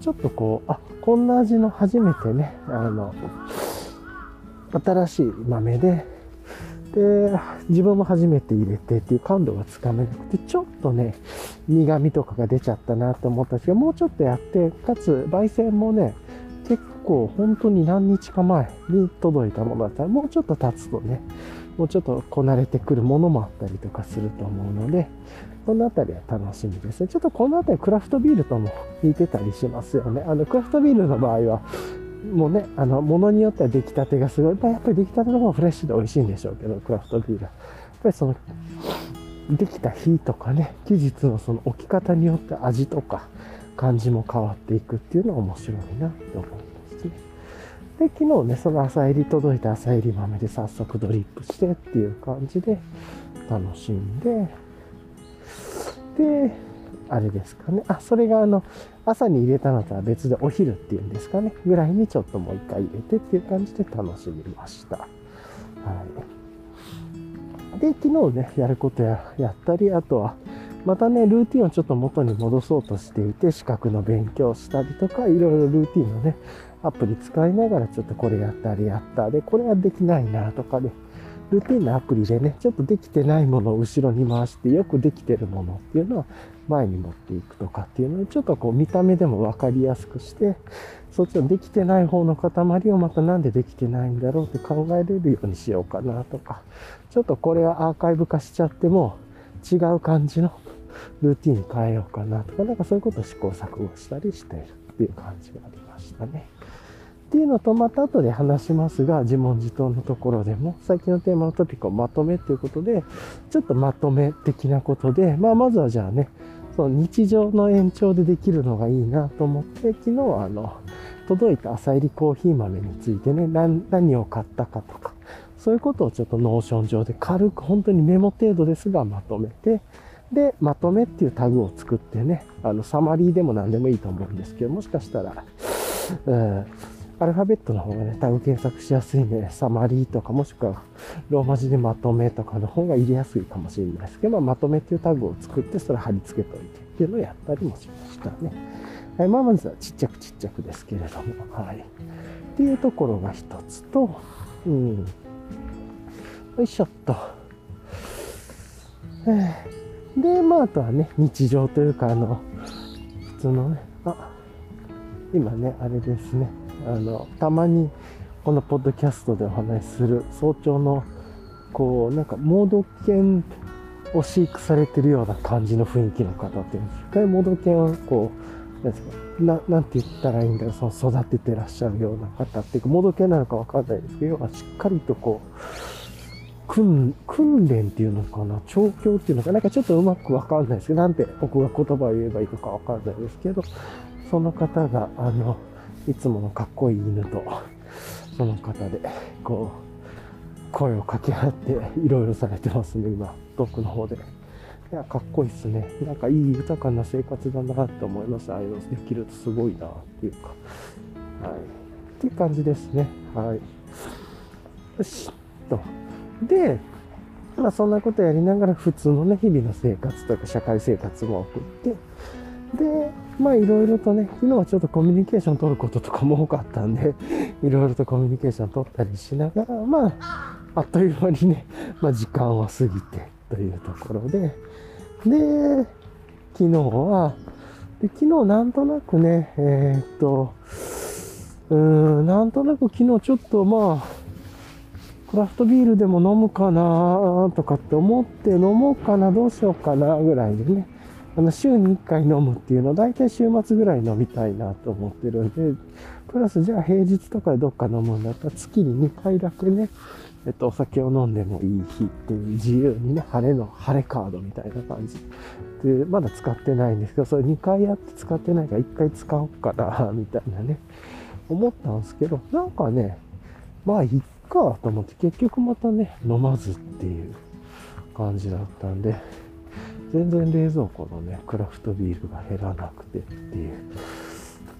ちょっとこう、あ、こんな味の初めてね、あの、新しい豆で、で、自分も初めて入れてっていう感度がつかめなくて、ちょっとね、苦味とかが出ちゃったなって思ったんですけど、もうちょっとやって、かつ、焙煎もね、結構本当に何日か前に届いたものだったら、もうちょっと経つとね、もうちょっとこなれてくるものもあったりとかすると思うので、このあたりは楽しみですね。ちょっとこのあたりクラフトビールとも似てたりしますよね。あの、クラフトビールの場合は、もうね、あの、ものによっては出来たてがすごい、やっぱり出来たての方がフレッシュで美味しいんでしょうけど、クラフトビールは。やっぱりその、できた日とかね、期日のその置き方によって味とか感じも変わっていくっていうのは面白いなって思いますね。で、昨日ね、その朝入り届いた朝入り豆で早速ドリップしてっていう感じで楽しんで、で、あれですかね。あ、それがあの、朝に入れたのとは別でお昼っていうんですかね。ぐらいにちょっともう一回入れてっていう感じで楽しみました。はい。で、昨日ね、やることややったり、あとは、またね、ルーティンをちょっと元に戻そうとしていて、資格の勉強したりとか、いろいろルーティンのね、アプリ使いながらちょっとこれやったあれやったで、これはできないなとかで、ルーティンのアプリでね、ちょっとできてないものを後ろに回してよくできてるものっていうのは前に持っていくとかっていうのをちょっとこう見た目でも分かりやすくして、そっちのできてない方の塊をまたなんでできてないんだろうって考えれるようにしようかなとか、ちょっとこれはアーカイブ化しちゃっても違う感じのルーティンに変えようかなとか、なんかそういうことを試行錯誤したりしているっていう感じがありましたね。っていうのと、また後で話しますが、自問自答のところでも、最近のテーマのトピックをまとめっていうことで、ちょっとまとめ的なことで、まあ、まずはじゃあね、その日常の延長でできるのがいいなと思って、昨日はあの、届いた浅煎りコーヒー豆についてね、何を買ったかとか、そういうことをちょっとノーション上で軽く本当にメモ程度ですがまとめて、で、まとめっていうタグを作ってね、あの、サマリーでも何でもいいと思うんですけど、もしかしたら、うん、アルファベットの方がね、タグ検索しやすいんで、サマリーとかもしくはローマ字でまとめとかの方が入れやすいかもしれないですけど、まあ、まとめっていうタグを作ってそれ貼り付けといてっていうのをやったりもしましたね。はい、まあ、まずはちっちゃくちっちゃくですけれども、はい。っていうところが一つと、うん。よいしょっと。で、まあ、あとはね、日常というか、あの、普通のね、あ、今ね、あれですね。あの、たまにこのポッドキャストでお話しする早朝の、こう、なんか、モード犬を飼育されてるような感じの雰囲気の方っていうんですかモード犬をこう、なんですか、ななんて言ったらいいんだろう、その育ててらっしゃるような方っていうか、モード犬なのかわかんないですけど、要はしっかりとこう、訓訓練っていうのかな調教っていうのかなんかちょっとうまくわかんないですけど、なんて僕が言葉を言えばいいのかわかんないですけど、その方が、あの、いつものかっこいい犬と、その方で、こう、声を掛け合って、いろいろされてますね、今、遠くの方で。いや、かっこいいっすね。なんかいい豊かな生活だなって思います。ああいうのできるとすごいなっていうか。はい。っていう感じですね。はい。よし、と。で、まあそんなことやりながら普通のね、日々の生活とか社会生活も送って、で、まあいろいろとね、昨日はちょっとコミュニケーション取ることとかも多かったんで、いろいろとコミュニケーション取ったりしながら、まあ、あっという間にね、まあ時間を過ぎてというところで、で、昨日は、で昨日なんとなくね、えー、っと、うーん、なんとなく昨日ちょっとまあ、クラフトビールでも飲むかなとかって思って飲もうかな、どうしようかなぐらいでね、あの、週に1回飲むっていうのを大体週末ぐらい飲みたいなと思ってるんで、プラスじゃあ平日とかでどっか飲むんだったら月に2回だけね、えっと、お酒を飲んでもいい日っていう自由にね、晴れの、晴れカードみたいな感じ。で、まだ使ってないんですけど、それ2回やって使ってないから1回使おうかな、みたいなね、思ったんですけど、なんかね、まあ、いっかと思って結局またね、飲まずっていう感じだったんで、全然冷蔵庫のね、クラフトビールが減らなくてっていう。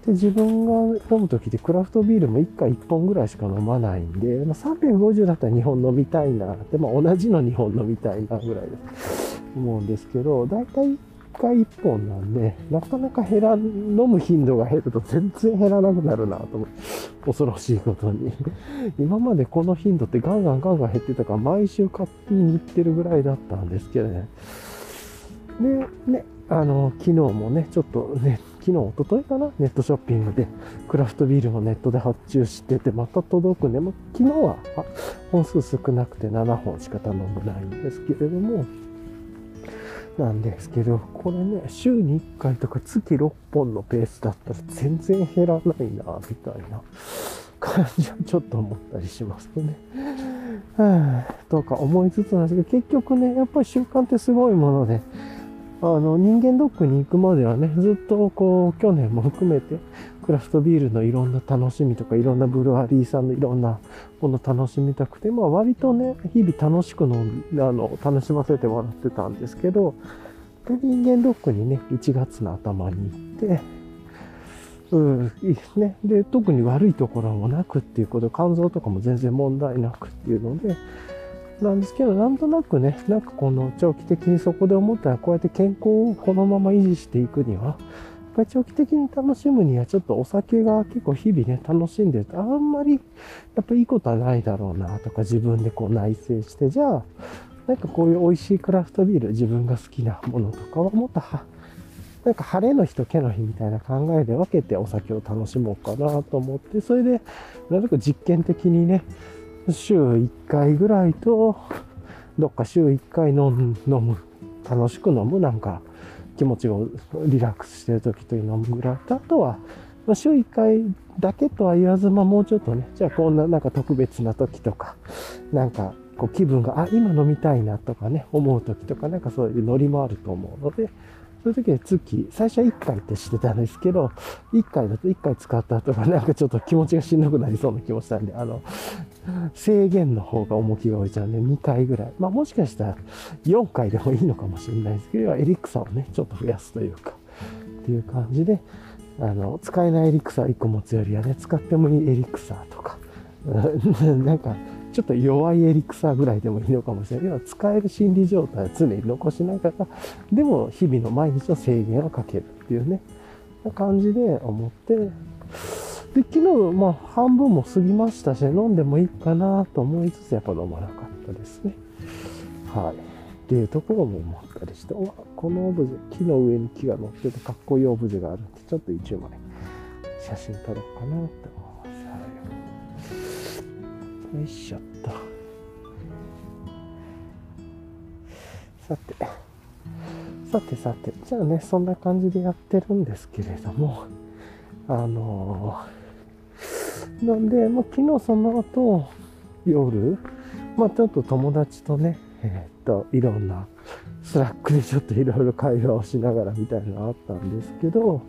で、自分が飲む時ってクラフトビールも1回1本ぐらいしか飲まないんで、まあ、350だったら2本飲みたいなって、まあ同じの2本飲みたいなぐらいです 思うんですけど、だいたい1回1本なんで、なかなか減ら、飲む頻度が減ると全然減らなくなるなと思って、恐ろしいことに。今までこの頻度ってガンガンガンガン減ってたから、毎週買ってに行ってるぐらいだったんですけどね。で、ね、あの、昨日もね、ちょっとね、昨日、おとといかなネットショッピングで、クラフトビールをネットで発注してて、また届くね。ま昨日は本数少なくて7本しか頼むないんですけれども、なんですけど、これね、週に1回とか月6本のペースだったら全然減らないな、みたいな感じはちょっと思ったりしますね。はぁ、とか思いつつなんですけど、結局ね、やっぱり習慣ってすごいもので、あの、人間ドックに行くまではね、ずっとこう、去年も含めて、クラフトビールのいろんな楽しみとか、いろんなブルワリーさんのいろんなもの楽しみたくて、まあ割とね、日々楽しくの、あの、楽しませてもらってたんですけど、で、人間ドックにね、1月の頭に行って、うん、いいですね。で、特に悪いところもなくっていうこと、肝臓とかも全然問題なくっていうので、なんですけど、なんとなくね、なんかこの長期的にそこで思ったら、こうやって健康をこのまま維持していくには、やっぱり長期的に楽しむには、ちょっとお酒が結構日々ね、楽しんでると、あんまり、やっぱいいことはないだろうな、とか自分でこう内省して、じゃあ、なんかこういう美味しいクラフトビール、自分が好きなものとかはもっとは、なんか晴れの日と毛の日みたいな考えで分けてお酒を楽しもうかなと思って、それで、なるべく実験的にね、週1回ぐらいと、どっか週1回飲む、楽しく飲むなんか気持ちをリラックスしてる時という飲むぐらいと、あとは、ま、週1回だけとは言わず、まあもうちょっとね、じゃあこんななんか特別な時とか、なんかこう気分が、あ、今飲みたいなとかね、思う時とか、なんかそういうノリもあると思うので、そういう時は月、最初は1回ってしてたんですけど、1回だと1回使った後が なんかちょっと気持ちがしんどくなりそうな気もしたんで、あの、制限の方が重きが置いちゃうんで、2回ぐらい。まあもしかしたら4回でもいいのかもしれないですけど、エリクサをね、ちょっと増やすというか、っていう感じで、あの、使えないエリクサ1個持つよりはね、使ってもいいエリクサとか、なんか、ちょっと弱いエリクサーぐらいでもいいのかもしれない。要は使える心理状態を常に残しながら、でも日々の毎日の制限をかけるっていうね、な感じで思って、で、昨日、まあ、半分も過ぎましたし、飲んでもいいかなと思いつつ、やっぱ飲まなかったですね。はい。っていうところも思ったりして、わ、このオブジェ、木の上に木が乗っててかっこいいオブジェがあるんで、ちょっと一枚写真撮ろうかなって。よいしょっと。さて。さてさて、じゃあね、そんな感じでやってるんですけれども、あのー、なんで、まあ、昨日その後、夜、まあ、ちょっと友達とね、えー、っと、いろんな、スラックでちょっといろいろ会話をしながらみたいなのあったんですけど、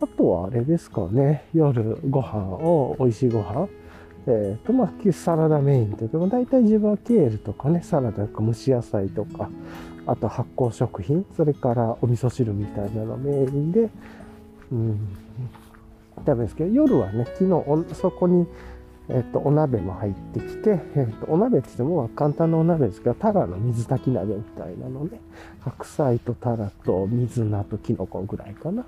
あとはあれですかね、夜ご飯を、美味しいご飯え、ー、と、まあ、サラダメインというか、大体自分はケールとかね、サラダとか蒸し野菜とか、あと発酵食品、それからお味噌汁みたいなのメインで、うん、食べるんですけど、夜はね、昨日そこに、えっと、お鍋も入ってきて、えっと、お鍋って言っても簡単なお鍋ですけど、タラの水炊き鍋みたいなのね、白菜とタラと水菜とキノコぐらいかな。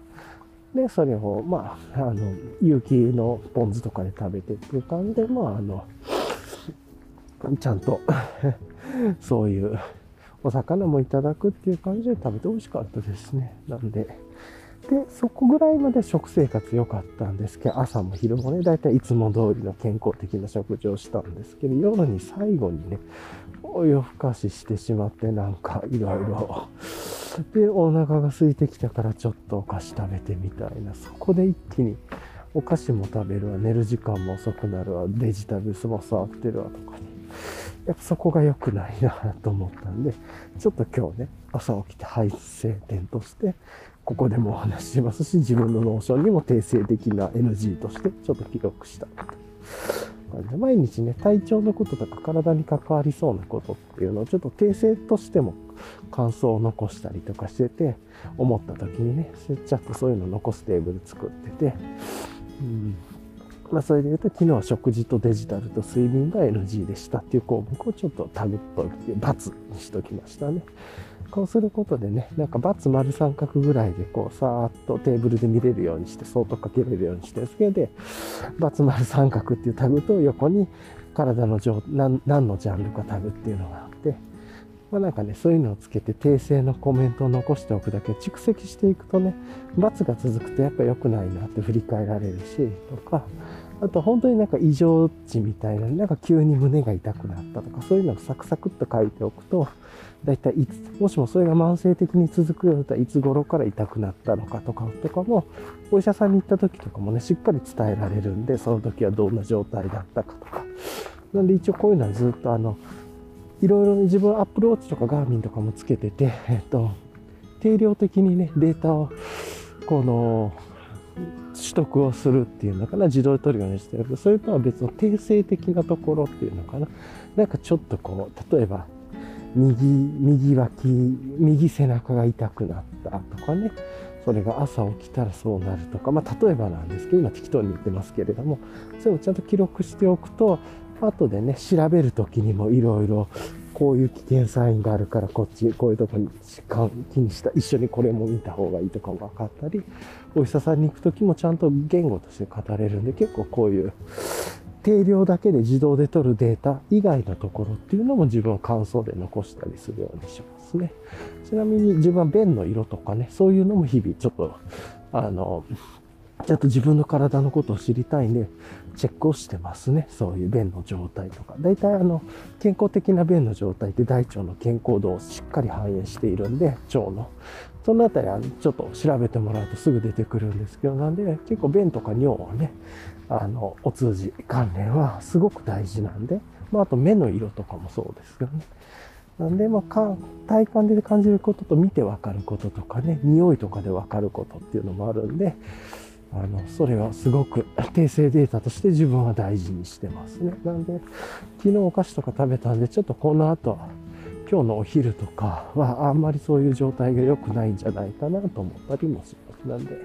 で、それを、まあ、あの、有機のポン酢とかで食べてっていう感じで、まあ、あの、ちゃんとそういうお魚もいただくっていう感じで食べて美味しかったですね。なんで、で、そこぐらいまで食生活良かったんですけど、朝も昼もね、だいたいいつも通りの健康的な食事をしたんですけど、夜に最後にね、お夜更かししてしまって、なんかいろいろ。で、お腹が空いてきたからちょっとお菓子食べてみたいな。そこで一気にお菓子も食べるわ、寝る時間も遅くなるわ、デジタルスマホ触ってるわとかに。やっぱそこが良くないなと思ったんで、ちょっと今日ね、朝起きて反省点として、ここでもお話ししますし、自分のノーションにも定性的な NG としてちょっと記録した。毎日ね、体調のこととか体に関わりそうなことっていうのをちょっと定性としても感想を残したりとかしてて、思った時にね、ちゃんとそういうの残すテーブル作ってて、うんまあ、それで言うと、昨日は食事とデジタルと睡眠が NG でしたっていう項目をちょっとタグっと×にしときましたね。こうすることでね、なんか×丸三角ぐらいでこう、さーっとテーブルで見れるようにして、相当かけれるようにして、それで、×丸三角っていうタグと横に体の状何何のジャンルかタグっていうのがあって、まあ、なんかね、そういうのをつけて訂正のコメントを残しておくだけ蓄積していくとね、×が続くとやっぱ良くないなって振り返られるし、とか、あと本当になんか異常値みたいな、なんか急に胸が痛くなったとか、そういうのをサクサクっと書いておくと、だいたいいつ、もしもそれが慢性的に続くようだったらいつ頃から痛くなったのかとか、とかも、お医者さんに行った時とかもね、しっかり伝えられるんで、その時はどんな状態だったかとか。なんで一応こういうのはずっとあの、いろいろ自分アップルウォッチとかガーミンとかもつけてて、えっと、定量的にね、データを、この、取得をするっていうのかな、自動で取るようにしてるけど、それとは別の定性的なところっていうのかな。なんかちょっとこう、例えば、右、右脇、右背中が痛くなったとかね。それが朝起きたらそうなるとか、まあ例えばなんですけど、今適当に言ってますけれども、それをちゃんと記録しておくと、後でね、調べるときにもいろいろこういう危険サインがあるからこっち、こういうとこに時間気にした、一緒にこれも見た方がいいとかも分かったり、お医者さんに行くときもちゃんと言語として語れるんで、結構こういう定量だけで自動で取るデータ以外のところっていうのも自分は感想で残したりするようにしますね。ちなみに自分は便の色とかね、そういうのも日々ちょっと、あの、ちゃんと自分の体のことを知りたいんで、チェックをしてますね。そういう便の状態とか。大体あの、健康的な便の状態って大腸の健康度をしっかり反映しているんで、腸の。そのあたりはちょっと調べてもらうとすぐ出てくるんですけど、なんで結構便とか尿はね、あの、お通じ関連はすごく大事なんで、まああと目の色とかもそうですけどね。なんで、まあ、体感で感じることと見てわかることとかね、匂いとかでわかることっていうのもあるんで、あの、それはすごく訂正データとして自分は大事にしてますね。なんで、昨日お菓子とか食べたんで、ちょっとこの後、今日のお昼とかはあんまりそういう状態が良くないんじゃないかなと思ったりもします。なんで、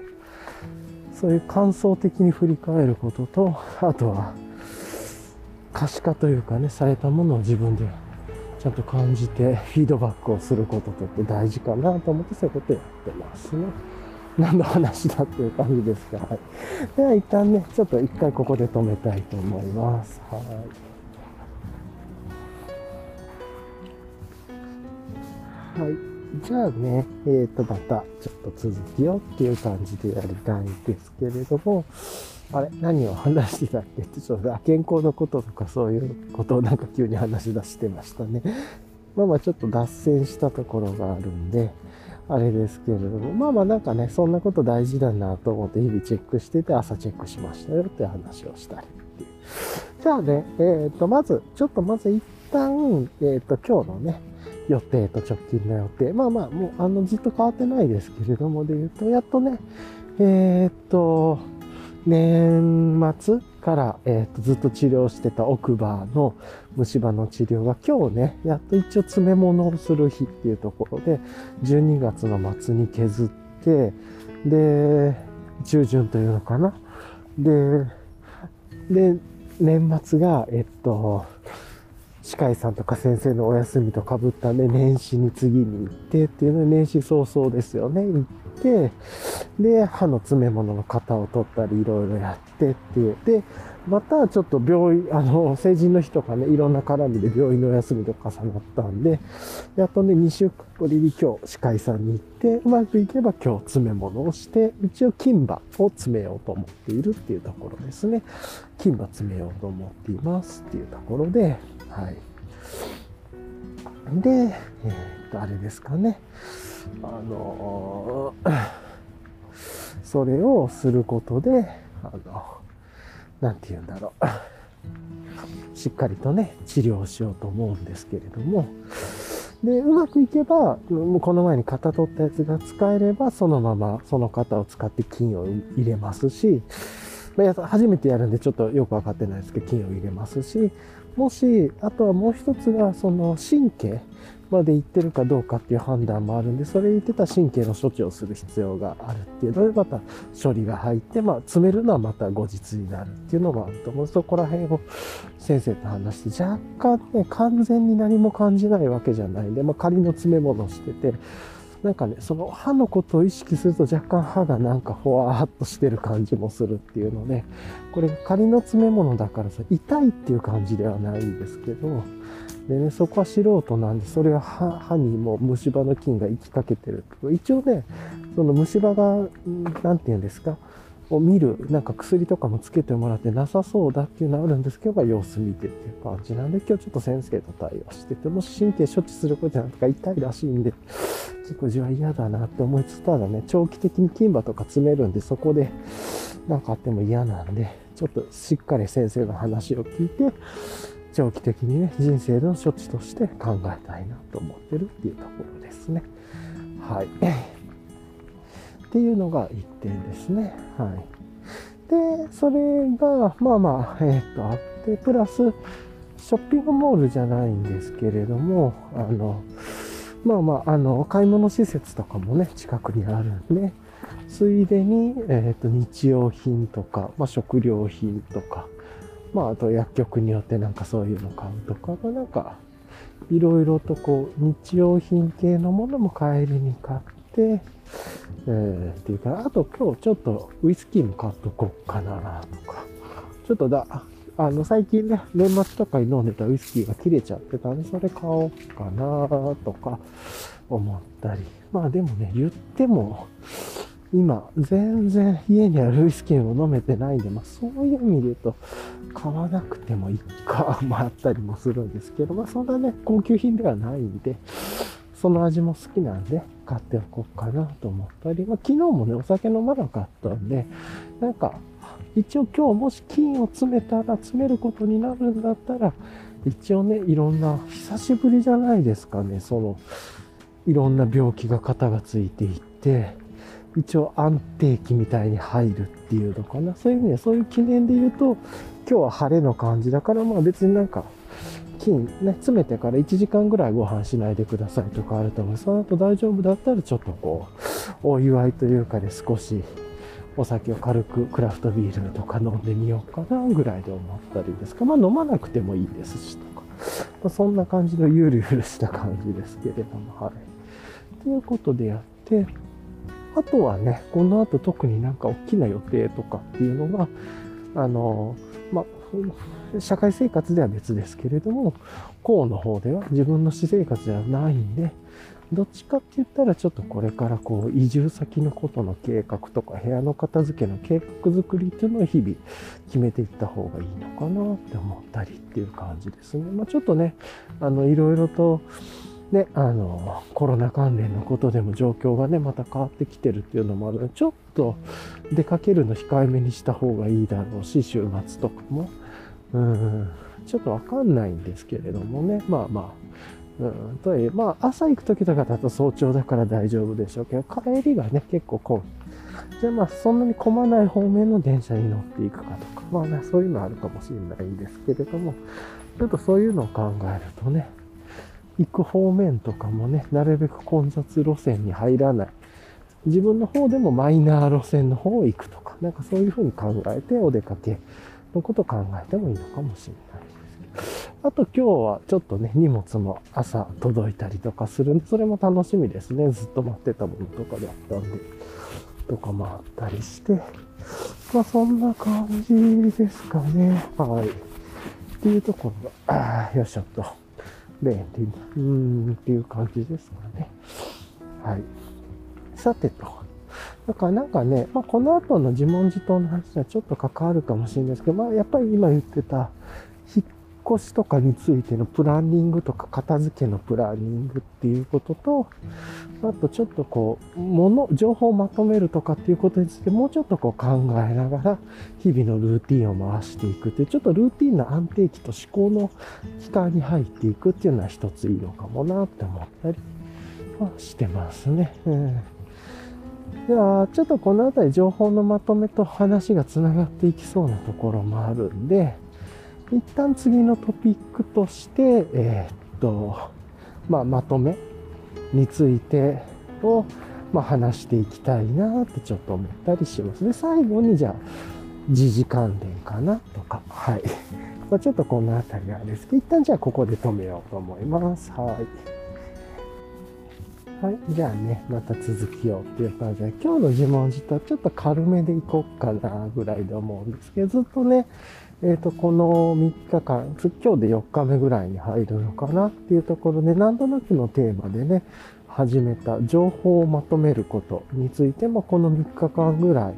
そういう感想的に振り返ることと、あとは、可視化というかね、されたものを自分でちゃんと感じてフィードバックをすることとって大事かなと思ってそういうことやってますね。何の話だっていう感じですが、はい。では一旦ね、ちょっと一回ここで止めたいと思います。はい。はい。じゃあね、えっ、ー、と、またちょっと続きをっていう感じでやりたいんですけれども、あれ？何を話してたっけ？ってちょっと健康のこととかそういうことをなんか急に話し出してましたね。まあまあちょっと脱線したところがあるんで、あれですけれども、まあまあなんかね、そんなこと大事だなと思って日々チェックしてて朝チェックしましたよって話をしたりっていう。じゃあね、えっ、ー、と、まず、ちょっとまず一旦、えっ、ー、と、今日のね、予定と直近の予定。まあまあ、もう、あの、ずっと変わってないですけれども、で言うと、やっとね、えっ、と、年末から、えーと、ずっと治療してた奥歯の虫歯の治療が今日ね、やっと一応詰め物をする日っていうところで、12月の末に削って、で、中旬というのかな。で、で、年末が、えっと、歯科医さんとか先生のお休みとかぶったんで、年始に次に行ってっていうので、年始早々ですよね。行って、で、歯の詰め物の型を取ったり、いろいろやってっていう。で、またちょっと病院、あの、成人の日とかね、いろんな絡みで病院のお休みと重なったんで、やっとね、2週間ぶりに今日歯科医さんに行って、うまくいけば今日詰め物をして、一応金歯を詰めようと思っているっていうところですね。金歯詰めようと思っていますっていうところで、はい。で、えー、っと、あれですかね。あのそれをすることで、あの、なんて言うんだろう。しっかりとね、治療しようと思うんですけれども、で、うまくいけば、この前に型取ったやつが使えれば、そのままその型を使って金を入れますし、初めてやるんでちょっとよくわかってないですけど、金を入れますし、もし、あとはもう一つが、その神経、まで行ってるかどうかっていう判断もあるんで、それ言ってた神経の処置をする必要があるっていうので、また処理が入って、まあ、詰めるのはまた後日になるっていうのもあると思う。そこら辺を先生と話して、若干ね、完全に何も感じないわけじゃないんで、まあ、仮の詰め物してて、なんかね、その歯のことを意識すると若干歯がなんかほわーっとしてる感じもするっていうので、これ仮の詰め物だからさ、痛いっていう感じではないんですけど、でね、そこは素人なんで、それは歯にも虫歯の菌が行きかけてる。一応ね、その虫歯が、何て言うんですか、を見る、なんか薬とかもつけてもらってなさそうだっていうのはあるんですけど、様子見てっていう感じなんで、今日ちょっと先生と対応してて、もし神経処置することなんとか痛いらしいんで、結構自分は嫌だなって思いつつ、ただね、長期的に金歯とか詰めるんで、そこでなんかあっても嫌なんで、ちょっとしっかり先生の話を聞いて、長期的にね、人生の処置として考えたいなと思ってるっていうところですね。はい。っていうのが1点ですね。はい。で、それが、まあまあ、えっ、と、あって、プラス、ショッピングモールじゃないんですけれども、あの、まあまあ、あの、買い物施設とかもね、近くにあるんで、ついでに、えっ、と、日用品とか、まあ、食料品とか、まあ、あと薬局によってなんかそういうの買うとか、まあ、なんか、いろいろとこう、日用品系のものも帰りに買って、えー、っていうか、あと今日ちょっとウイスキーも買っとこうかなとか、ちょっとだ、あの、最近ね、年末とかに飲んでたウイスキーが切れちゃってたんで、それ買おうかなとか思ったり。まあでもね、言っても、今、全然家にあるウイスキーを飲めてないんで、まあそういう意味で言うと、買わなくてもいいか、もあったりもするんですけど、まあそんなね、高級品ではないんで、その味も好きなんで、買っておこうかなと思ったり、まあ昨日もね、お酒飲まなかったんで、なんか、一応今日もし金を詰めたら、詰めることになるんだったら、一応ね、いろんな、久しぶりじゃないですかね、その、いろんな病気が肩がついていって、一応安定期みたいに入るっていうのかな。そういう意味で、そういう記念で言うと、今日は晴れの感じだから、まあ別になんか、金ね、詰めてから1時間ぐらいご飯しないでくださいとかあると思う。その後大丈夫だったらちょっとこう、お祝いというかで少しお酒を軽くクラフトビールとか飲んでみようかなぐらいで思ったりですか。まあ飲まなくてもいいですしとか。まあ、そんな感じのゆるゆるした感じですけれども、はい。ということでやって、あとはね、この後特になんか大きな予定とかっていうのが、あの、まあ、社会生活では別ですけれども、校の方では自分の私生活ではないんで、どっちかって言ったらちょっとこれからこう移住先のことの計画とか部屋の片付けの計画作りっていうのを日々決めていった方がいいのかなって思ったりっていう感じですね。まあちょっとね、あのいろいろとね、あの、コロナ関連のことでも状況がね、また変わってきてるっていうのもあるので、ちょっと出かけるの控えめにした方がいいだろうし、週末とかも。うん、ちょっとわかんないんですけれどもね、まあまあ、うん、といえ、まあ、朝行く時とかだと早朝だから大丈夫でしょうけど、帰りがね、結構混む。じゃあまあ、そんなに混まない方面の電車に乗っていくかとか、まあね、そういうのあるかもしれないんですけれども、ちょっとそういうのを考えるとね、行く方面とかもね、なるべく混雑路線に入らない。自分の方でもマイナー路線の方を行くとか、なんかそういうふうに考えてお出かけのことを考えてもいいのかもしれないですけど。あと今日はちょっとね、荷物も朝届いたりとかするんで、それも楽しみですね。ずっと待ってたものとかだったんで、とかもあったりして、まあそんな感じですかね。はい。っていうところが、あよいしょっと、便利な、うーん、っていう感じですかね。はい。さてと。だからなんかね、まあ、この後の自問自答の話にはちょっと関わるかもしれないですけど、まあ、やっぱり今言ってた、引っ越しとかについてのプランニングとか片付けのプランニングっていうことと、あとちょっとこう、もの、情報をまとめるとかっていうことについてもうちょっとこう考えながら、日々のルーティンを回していくっていう、ちょっとルーティンの安定期と思考の期間に入っていくっていうのは一ついいのかもなって思ったりはしてますね。うんでは、ちょっとこの辺り情報のまとめと話がつながっていきそうなところもあるんで、一旦次のトピックとして、えー、っと、まあ、まとめについてを、まあ、話していきたいなってちょっと思ったりします。で、最後にじゃあ、時事関連かなとか、はい。まあ、ちょっとこの辺りなんですけど、一旦じゃあここで止めようと思います。はい。はい。じゃあね、また続きようっていう感じで、今日の自問自答ちょっと軽めでいこうかなぐらいで思うんですけど、ずっとね、えっ、ー、と、この3日間、今日で4日目ぐらいに入るのかなっていうところで、なんとなくのテーマでね、始めた情報をまとめることについても、この3日間ぐらい、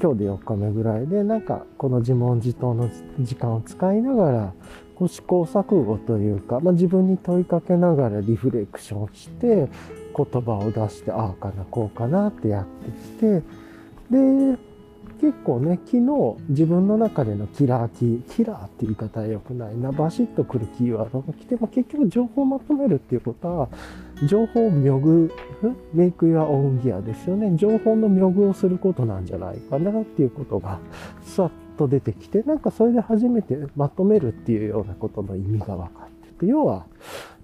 今日で4日目ぐらいで、なんか、この自問自答の時間を使いながら、こう試行錯誤というか、まあ、自分に問いかけながらリフレクションして、言葉を出して、ああかな、こうかなってやってきて、で、結構ね、昨日自分の中でのキラーキー、キラーって言い方は良くないな、バシッとくるキーワードが来ても結局情報をまとめるっていうことは、情報を妙具、メイクやオンギアですよね。情報の妙具をすることなんじゃないかなっていうことが、さっと出てきて、なんかそれで初めてまとめるっていうようなことの意味が分かってて、要は、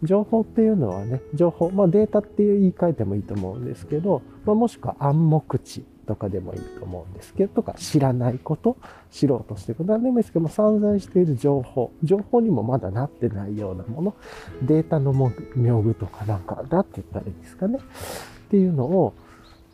情報っていうのはね、情報、まあデータっていう言い換えてもいいと思うんですけど、まあ、もしくは暗黙知とかでもいいと思うんですけど、とか知らないこと、知ろうとしてること、何でもいいですけども、散在している情報、情報にもまだなってないようなもの、データの妙具とかなんかだって言ったらいいですかね。っていうのを、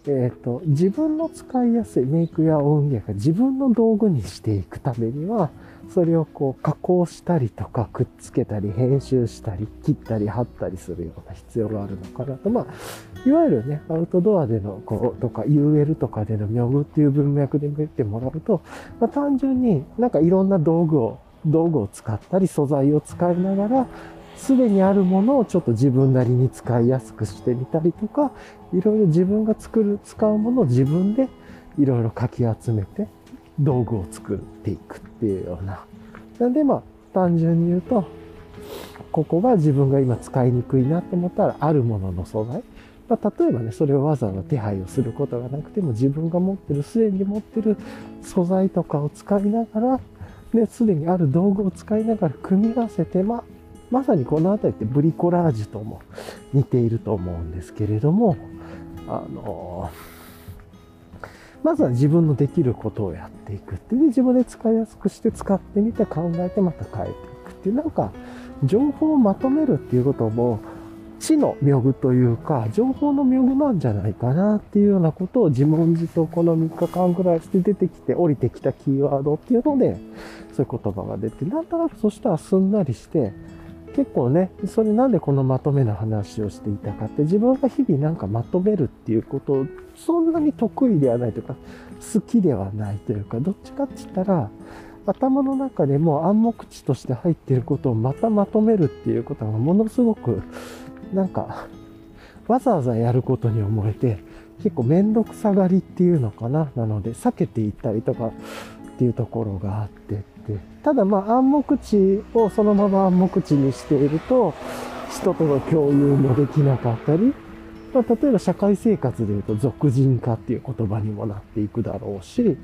えっ、ー、と、自分の使いやすいメイクや音源が自分の道具にしていくためには、それをこう加工したりとかくっつけたり編集したり切ったり貼ったりするような必要があるのかなと。まあ、いわゆるね、アウトドアでのこうとか UL とかでの妙具っていう文脈で見てもらうと、まあ、単純になんかいろんな道具を、道具を使ったり素材を使いながら、すでにあるものをちょっと自分なりに使いやすくしてみたりとか、いろいろ自分が作る、使うものを自分でいろいろかき集めて、道具を作っていくっていうような。なんでまあ、単純に言うと、ここが自分が今使いにくいなと思ったら、あるものの素材。まあ、例えばね、それをわざわざ手配をすることがなくても、自分が持ってる、すでに持ってる素材とかを使いながら、ね、すでにある道具を使いながら組み合わせて、まあ、まさにこの辺りってブリコラージュとも似ていると思うんですけれども、あのーまずは自分のできることをやっていくっていう、自分で使いやすくして使ってみて考えてまた変えていくっていう、なんか、情報をまとめるっていうことも、知の妙具というか、情報の妙具なんじゃないかなっていうようなことを自問自答この3日間ぐらいして出てきて、降りてきたキーワードっていうので、そういう言葉が出て、なんとなくそしたらすんなりして、結構ね、それなんでこのまとめの話をしていたかって、自分が日々なんかまとめるっていうことをそんなに得意ではないというか、好きではないというか、どっちかって言ったら、頭の中でも暗黙知として入っていることをまたまとめるっていうことがものすごく、なんか、わざわざやることに思えて、結構めんどくさがりっていうのかな。なので、避けていったりとかっていうところがあってて。ただまあ暗黙知をそのまま暗黙知にしていると、人との共有もできなかったり、まあ、例えば社会生活で言うと俗人化っていう言葉にもなっていくだろうし、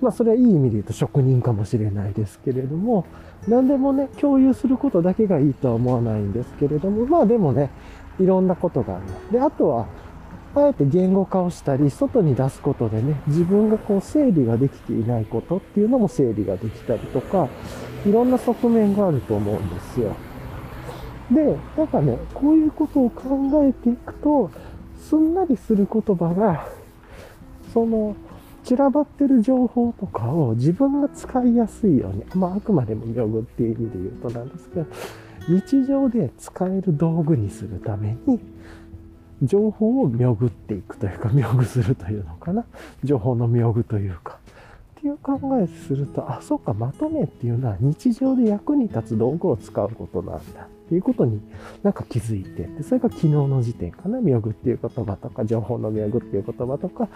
まあそれはいい意味で言うと職人かもしれないですけれども、何でもね、共有することだけがいいとは思わないんですけれども、まあでもね、いろんなことがある。で、あとは、あえて言語化をしたり、外に出すことでね、自分がこう整理ができていないことっていうのも整理ができたりとか、いろんな側面があると思うんですよ。で、なんかね、こういうことを考えていくと、すんなりする言葉が、その、散らばってる情報とかを自分が使いやすいように、まあ、あくまでも妙具っていう意味で言うとなんですけど、日常で使える道具にするために、情報を妙具っていくというか、妙具するというのかな。情報の妙具というか。っていう考えすると、あ、そうか、まとめっていうのは日常で役に立つ道具を使うことなんだっていうことになんか気づいて、でそれが昨日の時点かな。妙具っていう言葉とか、情報の妙具っていう言葉とか、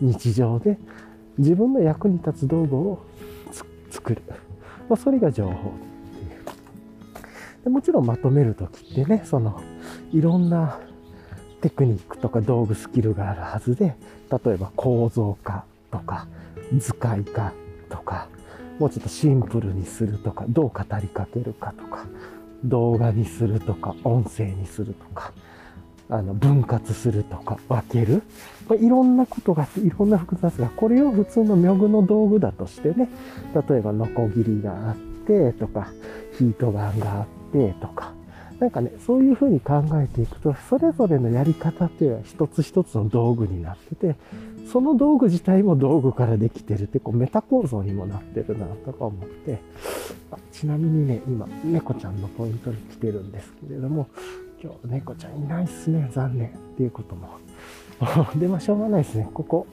日常で自分の役に立つ道具を作る。まあ、それが情報っていう。でもちろんまとめるときってね、その、いろんなテクニックとか道具スキルがあるはずで、例えば構造化とか図解化とか、もうちょっとシンプルにするとか、どう語りかけるかとか、動画にするとか、音声にするとか、あの、分割するとか、分ける。まいろんなことがあって、いろんな複雑が、これを普通の妙具の道具だとしてね、例えばノコギリがあってとか、ヒートガンがあってとか、なんかね、そういうふうに考えていくと、それぞれのやり方っていうのは一つ一つの道具になってて、その道具自体も道具からできてるって、こうメタ構造にもなってるなとか思って、あちなみにね、今、猫ちゃんのポイントに来てるんですけれども、今日猫ちゃんいないっすね、残念っていうことも。で、まあしょうがないですね。ここ、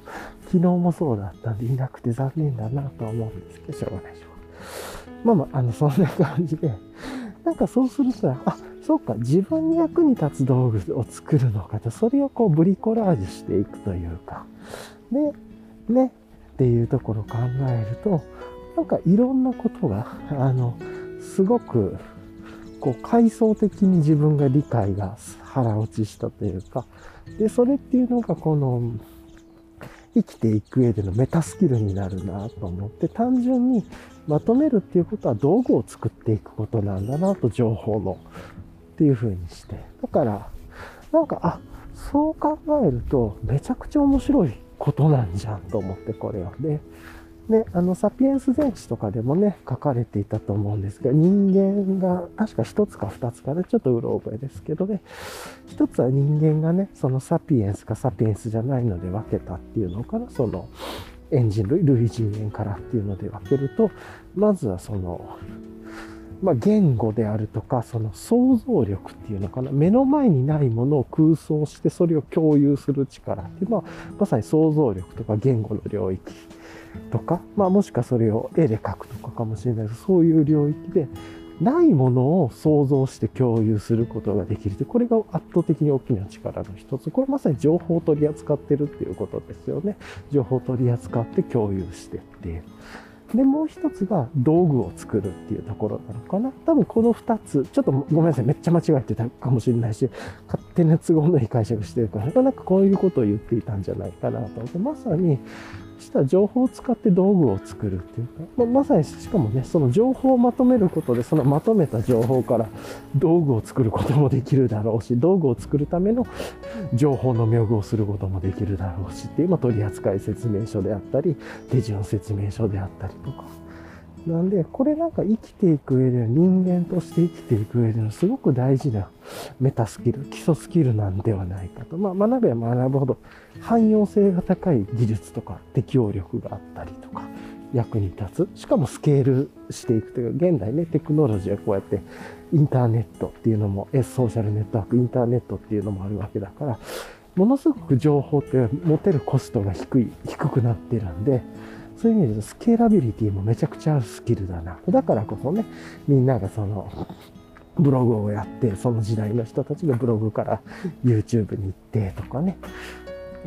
昨日もそうだったんでいなくて残念だなとは思うんですけど、しょうがないでしょう。まあまあ、あの、そんな感じで、なんかそうすると、あ、そうか、自分に役に立つ道具を作るのかと、それをこうブリコラージュしていくというか、で、ね、っていうところを考えると、なんかいろんなことが、あの、すごく、こう、階層的に自分が理解が腹落ちしたというか、で、それっていうのがこの、生きていく上でのメタスキルになるなと思って、単純にまとめるっていうことは道具を作っていくことなんだなと、情報の。っていう風にして。だから、なんか、あ、そう考えると、めちゃくちゃ面白いことなんじゃんと思って、これは。で、ね、あの、サピエンス全史とかでもね、書かれていたと思うんですが、人間が、確か一つか二つかね、ちょっとうろ覚えですけどね、一つは人間がね、そのサピエンスかサピエンスじゃないので分けたっていうのから、その、エンジン類、類人間からっていうので分けると、まずはその、まあ、言語であるとか、その想像力っていうのかな。目の前にないものを空想してそれを共有する力っていうのは、まさに想像力とか言語の領域とか、まあもしくはそれを絵で描くとかかもしれないですそういう領域で、ないものを想像して共有することができる。で、これが圧倒的に大きな力の一つ。これまさに情報を取り扱ってるっていうことですよね。情報を取り扱って共有してっていう。で、もう一つが道具を作るっていうところなのかな。多分この二つ、ちょっとごめんなさい、めっちゃ間違えてたかもしれないし、勝手な都合のいい解釈してるから、なんかこういうことを言っていたんじゃないかなと思って、まさに、した情報を使って道具を作るっていうか、まあ、まさにしかもね、その情報をまとめることで、そのまとめた情報から道具を作ることもできるだろうし、道具を作るための情報の妙具をすることもできるだろうしっていう、まあ、取扱説明書であったり、手順説明書であったりとか。なんで、これなんか生きていく上で、人間として生きていく上でのすごく大事なメタスキル、基礎スキルなんではないかと。まあ、学べば学ぶほど汎用性が高い技術とか適応力があったりとか、役に立つ。しかもスケールしていくというか、現代ね、テクノロジーはこうやってインターネットっていうのも、ソーシャルネットワーク、インターネットっていうのもあるわけだから、ものすごく情報って持てるコストが低い、低くなってるんで、そういう意味で言うとスケーラビリティもめちゃくちゃあるスキルだな。だからこそね、みんながその、ブログをやって、その時代の人たちがブログから YouTube に行ってとかね。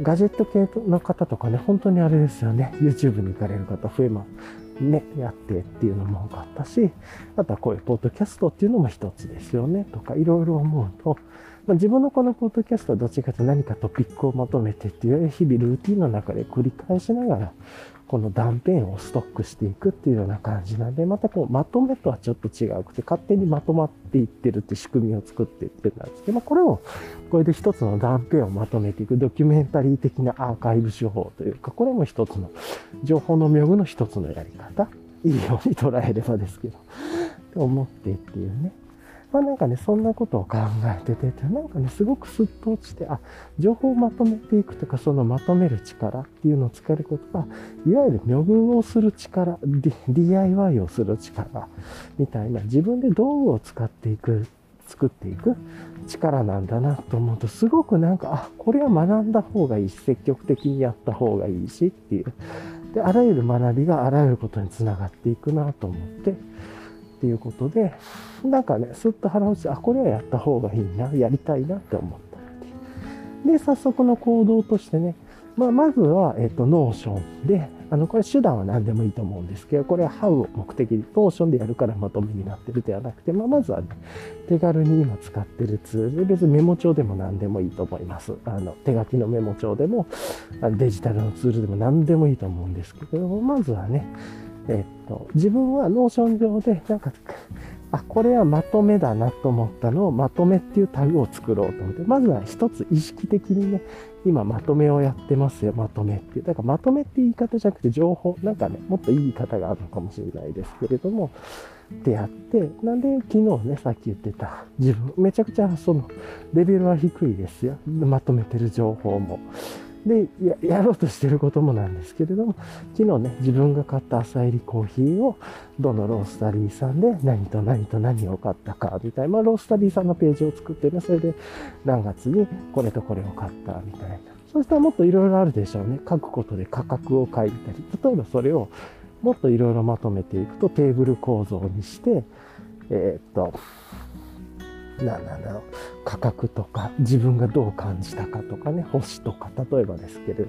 ガジェット系の方とかね、本当にあれですよね。YouTube に行かれる方増えます。ね、やってっていうのも多かったし、あとはこういうポッドキャストっていうのも一つですよね。とか、いろいろ思うと、まあ、自分のこのポッドキャストはどっちかと何かトピックをまとめてっていう日々ルーティンの中で繰り返しながら、この断片をストックしていくっていうような感じなんで、またこうまとめとはちょっと違うくて、勝手にまとまっていってるって仕組みを作っていってるんですけど、まあ、これを、これで一つの断片をまとめていくドキュメンタリー的なアーカイブ手法というか、これも一つの情報の妙具の一つのやり方。いいように捉えればですけど、と思ってっていうね。まあなんかね、そんなことを考えてて、なんかね、すごくスッと落ちて、あ、情報をまとめていくとか、そのまとめる力っていうのを使えることが、いわゆる妙具をする力、DIY をする力みたいな、自分で道具を使っていく、作っていく力なんだなと思うと、すごくなんか、あ、これは学んだ方がいいし、積極的にやった方がいいしっていう。で、あらゆる学びがあらゆることにつながっていくなと思って、っていうことで、なんかね、すっと腹落ち、あ、これはやった方がいいな、やりたいなって思ったっていう。で、早速の行動としてね、まあ、まずは、えっ、と、ノーションで、あの、これ手段は何でもいいと思うんですけど、これは How を目的に、ノーションでやるからまとめになってるではなくて、まあ、まずはね、手軽に今使ってるツールで、別にメモ帳でも何でもいいと思います。あの、手書きのメモ帳でも、デジタルのツールでも何でもいいと思うんですけどまずはね、えっと、自分はノーション上で、なんか、あ、これはまとめだなと思ったのをまとめっていうタグを作ろうと思って、まずは一つ意識的にね、今まとめをやってますよ、まとめっていう。だからまとめって言い方じゃなくて情報、なんかね、もっといい言い方があるのかもしれないですけれども、ってやって、なんで昨日ね、さっき言ってた自分、めちゃくちゃそのレベルは低いですよ。まとめてる情報も。でや、やろうとしてることもなんですけれども、昨日ね、自分が買った朝入りコーヒーを、どのロースタリーさんで何と何と何を買ったか、みたいな、まあ、ロースタリーさんのページを作ってね、それで何月にこれとこれを買った、みたいな。そうしたらもっといろいろあるでしょうね。書くことで価格を書いたり、例えばそれをもっといろいろまとめていくとテーブル構造にして、えー、っと、なんだろう、価格とか、自分がどう感じたかとかね、星とか、例えばですけど、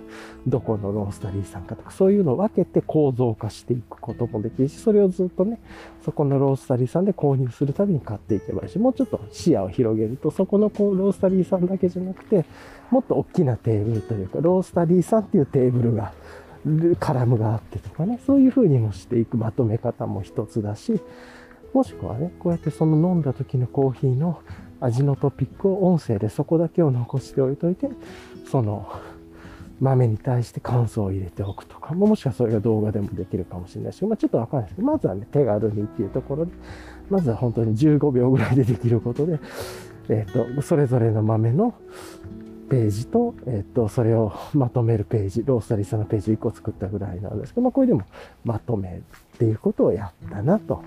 どこのロースタリーさんかとか、そういうのを分けて構造化していくこともできるし、それをずっとね、そこのロースタリーさんで購入するたびに買っていけばいいし、もうちょっと視野を広げると、そこのこうロースタリーさんだけじゃなくて、もっと大きなテーブルというか、ロースタリーさんっていうテーブルが、カラムがあってとかね、そういう風にもしていくまとめ方も一つだし、もしくはね、こうやってその飲んだ時のコーヒーの味のトピックを音声でそこだけを残しておいといて、その豆に対して感想を入れておくとか、もしくはそれが動画でもできるかもしれないし、まあちょっとわかんないですけど、まずはね、手軽にっていうところで、まずは本当に15秒ぐらいでできることで、えっ、ー、と、それぞれの豆のページと、えっ、ー、と、それをまとめるページ、ロースタリーさんのページ1個作ったぐらいなんですけど、まあこれでもまとめっていうことをやったなと。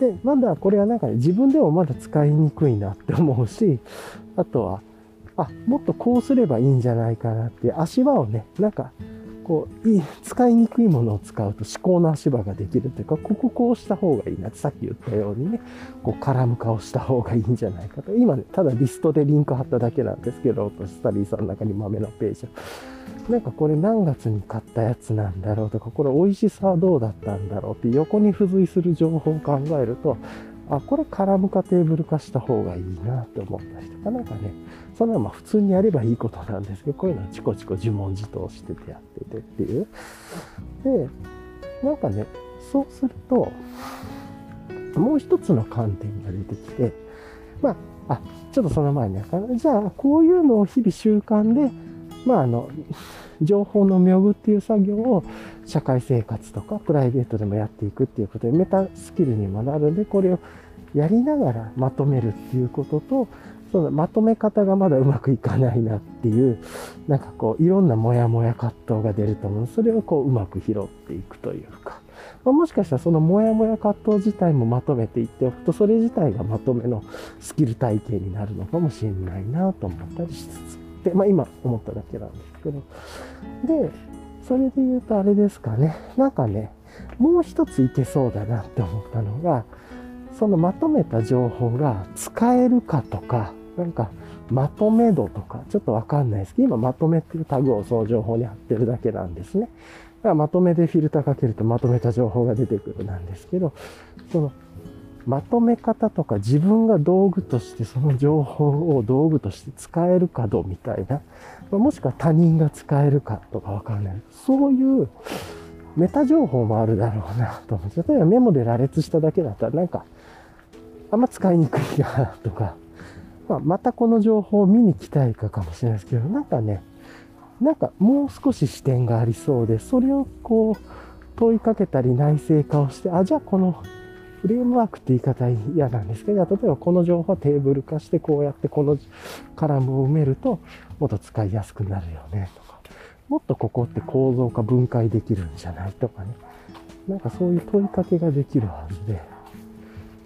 で、まだこれはなんか、ね、自分でもまだ使いにくいなって思うし、あとは、あ、もっとこうすればいいんじゃないかなって足場をね、なんか、こう、いい、使いにくいものを使うと思考の足場ができるというか、こここうした方がいいなってさっき言ったようにね、こう、カラム化をした方がいいんじゃないかと。今ね、ただリストでリンク貼っただけなんですけど、スタリーさんの中に豆のページを。なんかこれ何月に買ったやつなんだろうとか、これ美味しさはどうだったんだろうって横に付随する情報を考えると、あ、これカラム化テーブル化した方がいいなって思ったりとか、なんかね、そんなまあ普通にやればいいことなんですけど、こういうのはチコチコ自問自答しててやっててっていう。で、なんかね、そうすると、もう一つの観点が出てきて、まあ、あ、ちょっとその前に、じゃあ、こういうのを日々習慣で、まあ、あの、情報の妙具っていう作業を社会生活とかプライベートでもやっていくっていうことでメタスキルにもなるんで、これをやりながらまとめるっていうことと、そのまとめ方がまだうまくいかないなっていう、なんかこう、いろんなモヤモヤ葛藤が出ると思う。それをこう、うまく拾っていくというか。まあ、もしかしたらそのモヤモヤ葛藤自体もまとめていっておくと、それ自体がまとめのスキル体系になるのかもしれないなと思ったりしつつ。、まあ今思っただけなんですけど。で、それで言うとあれですかね。なんかね、もう一ついけそうだなって思ったのが、そのまとめた情報が使えるかとか、なんかまとめ度とか、ちょっとわかんないですけど、今まとめっていうタグをその情報に貼ってるだけなんですね。だからまとめでフィルターかけるとまとめた情報が出てくるなんですけど、そのまとめ方とか自分が道具としてその情報を道具として使えるかどうみたいな、まもしくは他人が使えるかとかわかんない。そういうメタ情報もあるだろうなと思って、例えばメモで羅列しただけだったらなんかあんま使いにくいなとか、まあ、またこの情報を見に来たいかかもしれないですけど、なんかね、なんかもう少し視点がありそうで、それをこう問いかけたり内製化をして、あ、じゃあこのフレームワークって言い方嫌なんですけど、例えばこの情報はテーブル化してこうやってこのカラムを埋めるともっと使いやすくなるよねとか、もっとここって構造化分解できるんじゃないとかね。なんかそういう問いかけができるはずで、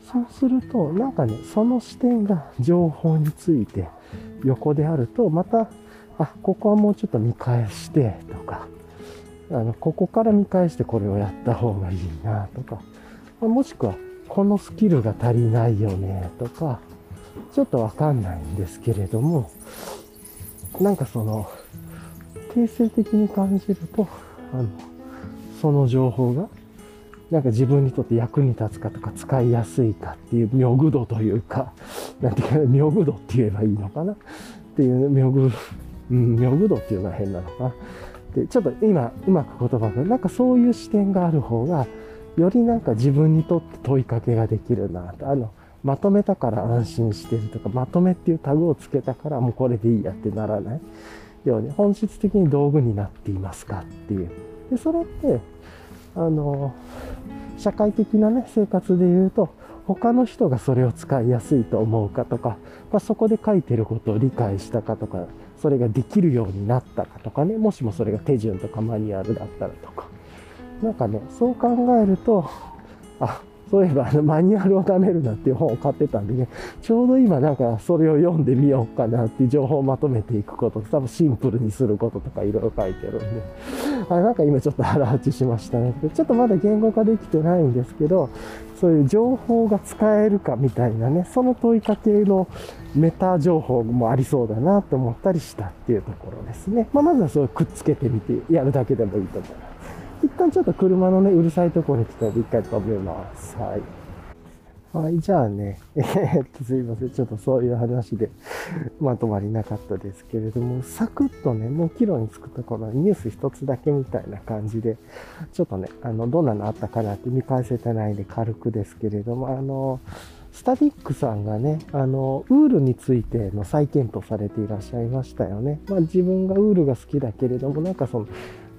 そうすると、なんかね、その視点が情報について横であると、また、あ、ここはもうちょっと見返してとか、あの、ここから見返してこれをやった方がいいなとか、まもしくは、このスキルが足りないよねとか、ちょっとわかんないんですけれども、なんかその、定性的に感じると、あの、その情報が、なんか自分にとって役に立つかとか使いやすいかっていう妙具度というか、なんていうか、妙具度って言えばいいのかなっていう妙具、うん、妙具度っていうのは変なのかな。で、ちょっと今うまく言葉が、なんかそういう視点がある方が、よりなんか自分にとって問いかけができるなと。あの、まとめたから安心してるとか、まとめっていうタグをつけたからもうこれでいいやってならないように、本質的に道具になっていますかっていう。で、それって、あの、社会的なね、生活で言うと、他の人がそれを使いやすいと思うかとか、まあ、そこで書いてることを理解したかとか、それができるようになったかとかね、もしもそれが手順とかマニュアルだったらとか、なんかね、そう考えると、あ、そういえばあのマニュアルを貯めるなっていう本を買ってたんでね、ちょうど今なんかそれを読んでみようかなっていう情報をまとめていくこと、多分シンプルにすることとかいろいろ書いてるんで、あなんか今ちょっと腹落ちしましたね。ちょっとまだ言語化できてないんですけど、そういう情報が使えるかみたいなね、その問いかけのメタ情報もありそうだなと思ったりしたっていうところですね。まあ、まずはそれをくっつけてみてやるだけでもいいと思います。一旦ちょっと車のね、うるさいところに来たので一回止めます。はい。はい、じゃあね、えー、っと、すいません。ちょっとそういう話でまとまりなかったですけれども、サクッとね、もうキロに着くところにニュース一つだけみたいな感じで、ちょっとね、あの、どんなのあったかなって見返せてないで軽くですけれども、あの、スタディックさんがね、あの、ウールについての再検討されていらっしゃいましたよね。まあ自分がウールが好きだけれども、なんかその、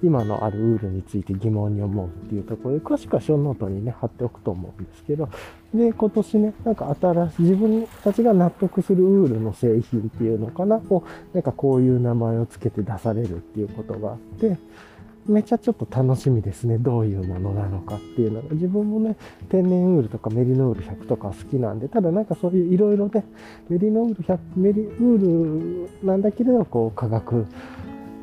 今のあるウールについて疑問に思うっていうところで、詳しくはショーノートにね、貼っておくと思うんですけど、で、今年ね、なんか新しい、自分たちが納得するウールの製品っていうのかな、を、なんかこういう名前を付けて出されるっていうことがあって、めちゃちょっと楽しみですね。どういうものなのかっていうのが。自分もね、天然ウールとかメリノール100とか好きなんで、ただなんかそういういろいろね、メリノール100、メリウールなんだけれど、こう化学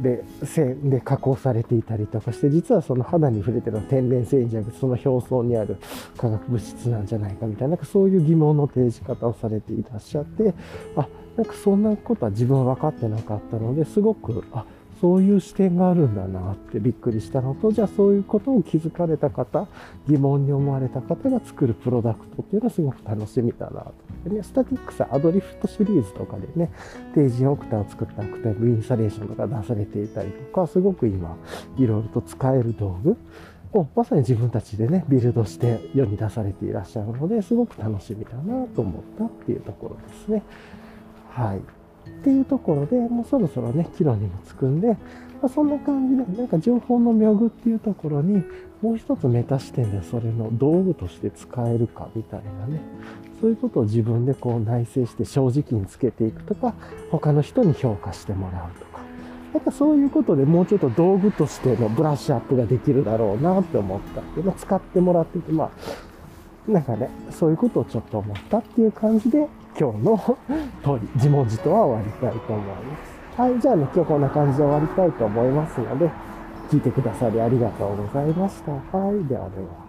で線で加工されていたりとかして実はその肌に触れてる天然繊維じゃなくてその表層にある化学物質なんじゃないかみたいななんかそういう疑問の提示方をされていらっしゃってあなんかそんなことは自分は分かってなかったのですごくあそういう視点があるんだなってびっくりしたのと、じゃあそういうことを気づかれた方、疑問に思われた方が作るプロダクトっていうのはすごく楽しみだなと。ね、スタティックスアドリフトシリーズとかでね、定時オクタを作ったアクタイブインスタレーションとか出されていたりとか、すごく今、いろいろと使える道具をまさに自分たちでね、ビルドして世に出されていらっしゃるので、すごく楽しみだなと思ったっていうところですね。はい。っていうところで、もうそろそろね、キロにも着くんで、まあ、そんな感じで、なんか情報の妙具っていうところに、もう一つメタ視点でそれの道具として使えるかみたいなね、そういうことを自分でこう内省して正直につけていくとか、他の人に評価してもらうとか、なんかそういうことでもうちょっと道具としてのブラッシュアップができるだろうなって思った。っていうのを使ってもらってて、まあ、なんかね、そういうことをちょっと思ったっていう感じで、今日の通り、自問自答は終わりたいと思います。はい、じゃあね、今日こんな感じで終わりたいと思いますので、聞いてくださりありがとうございました。はい、ではでは。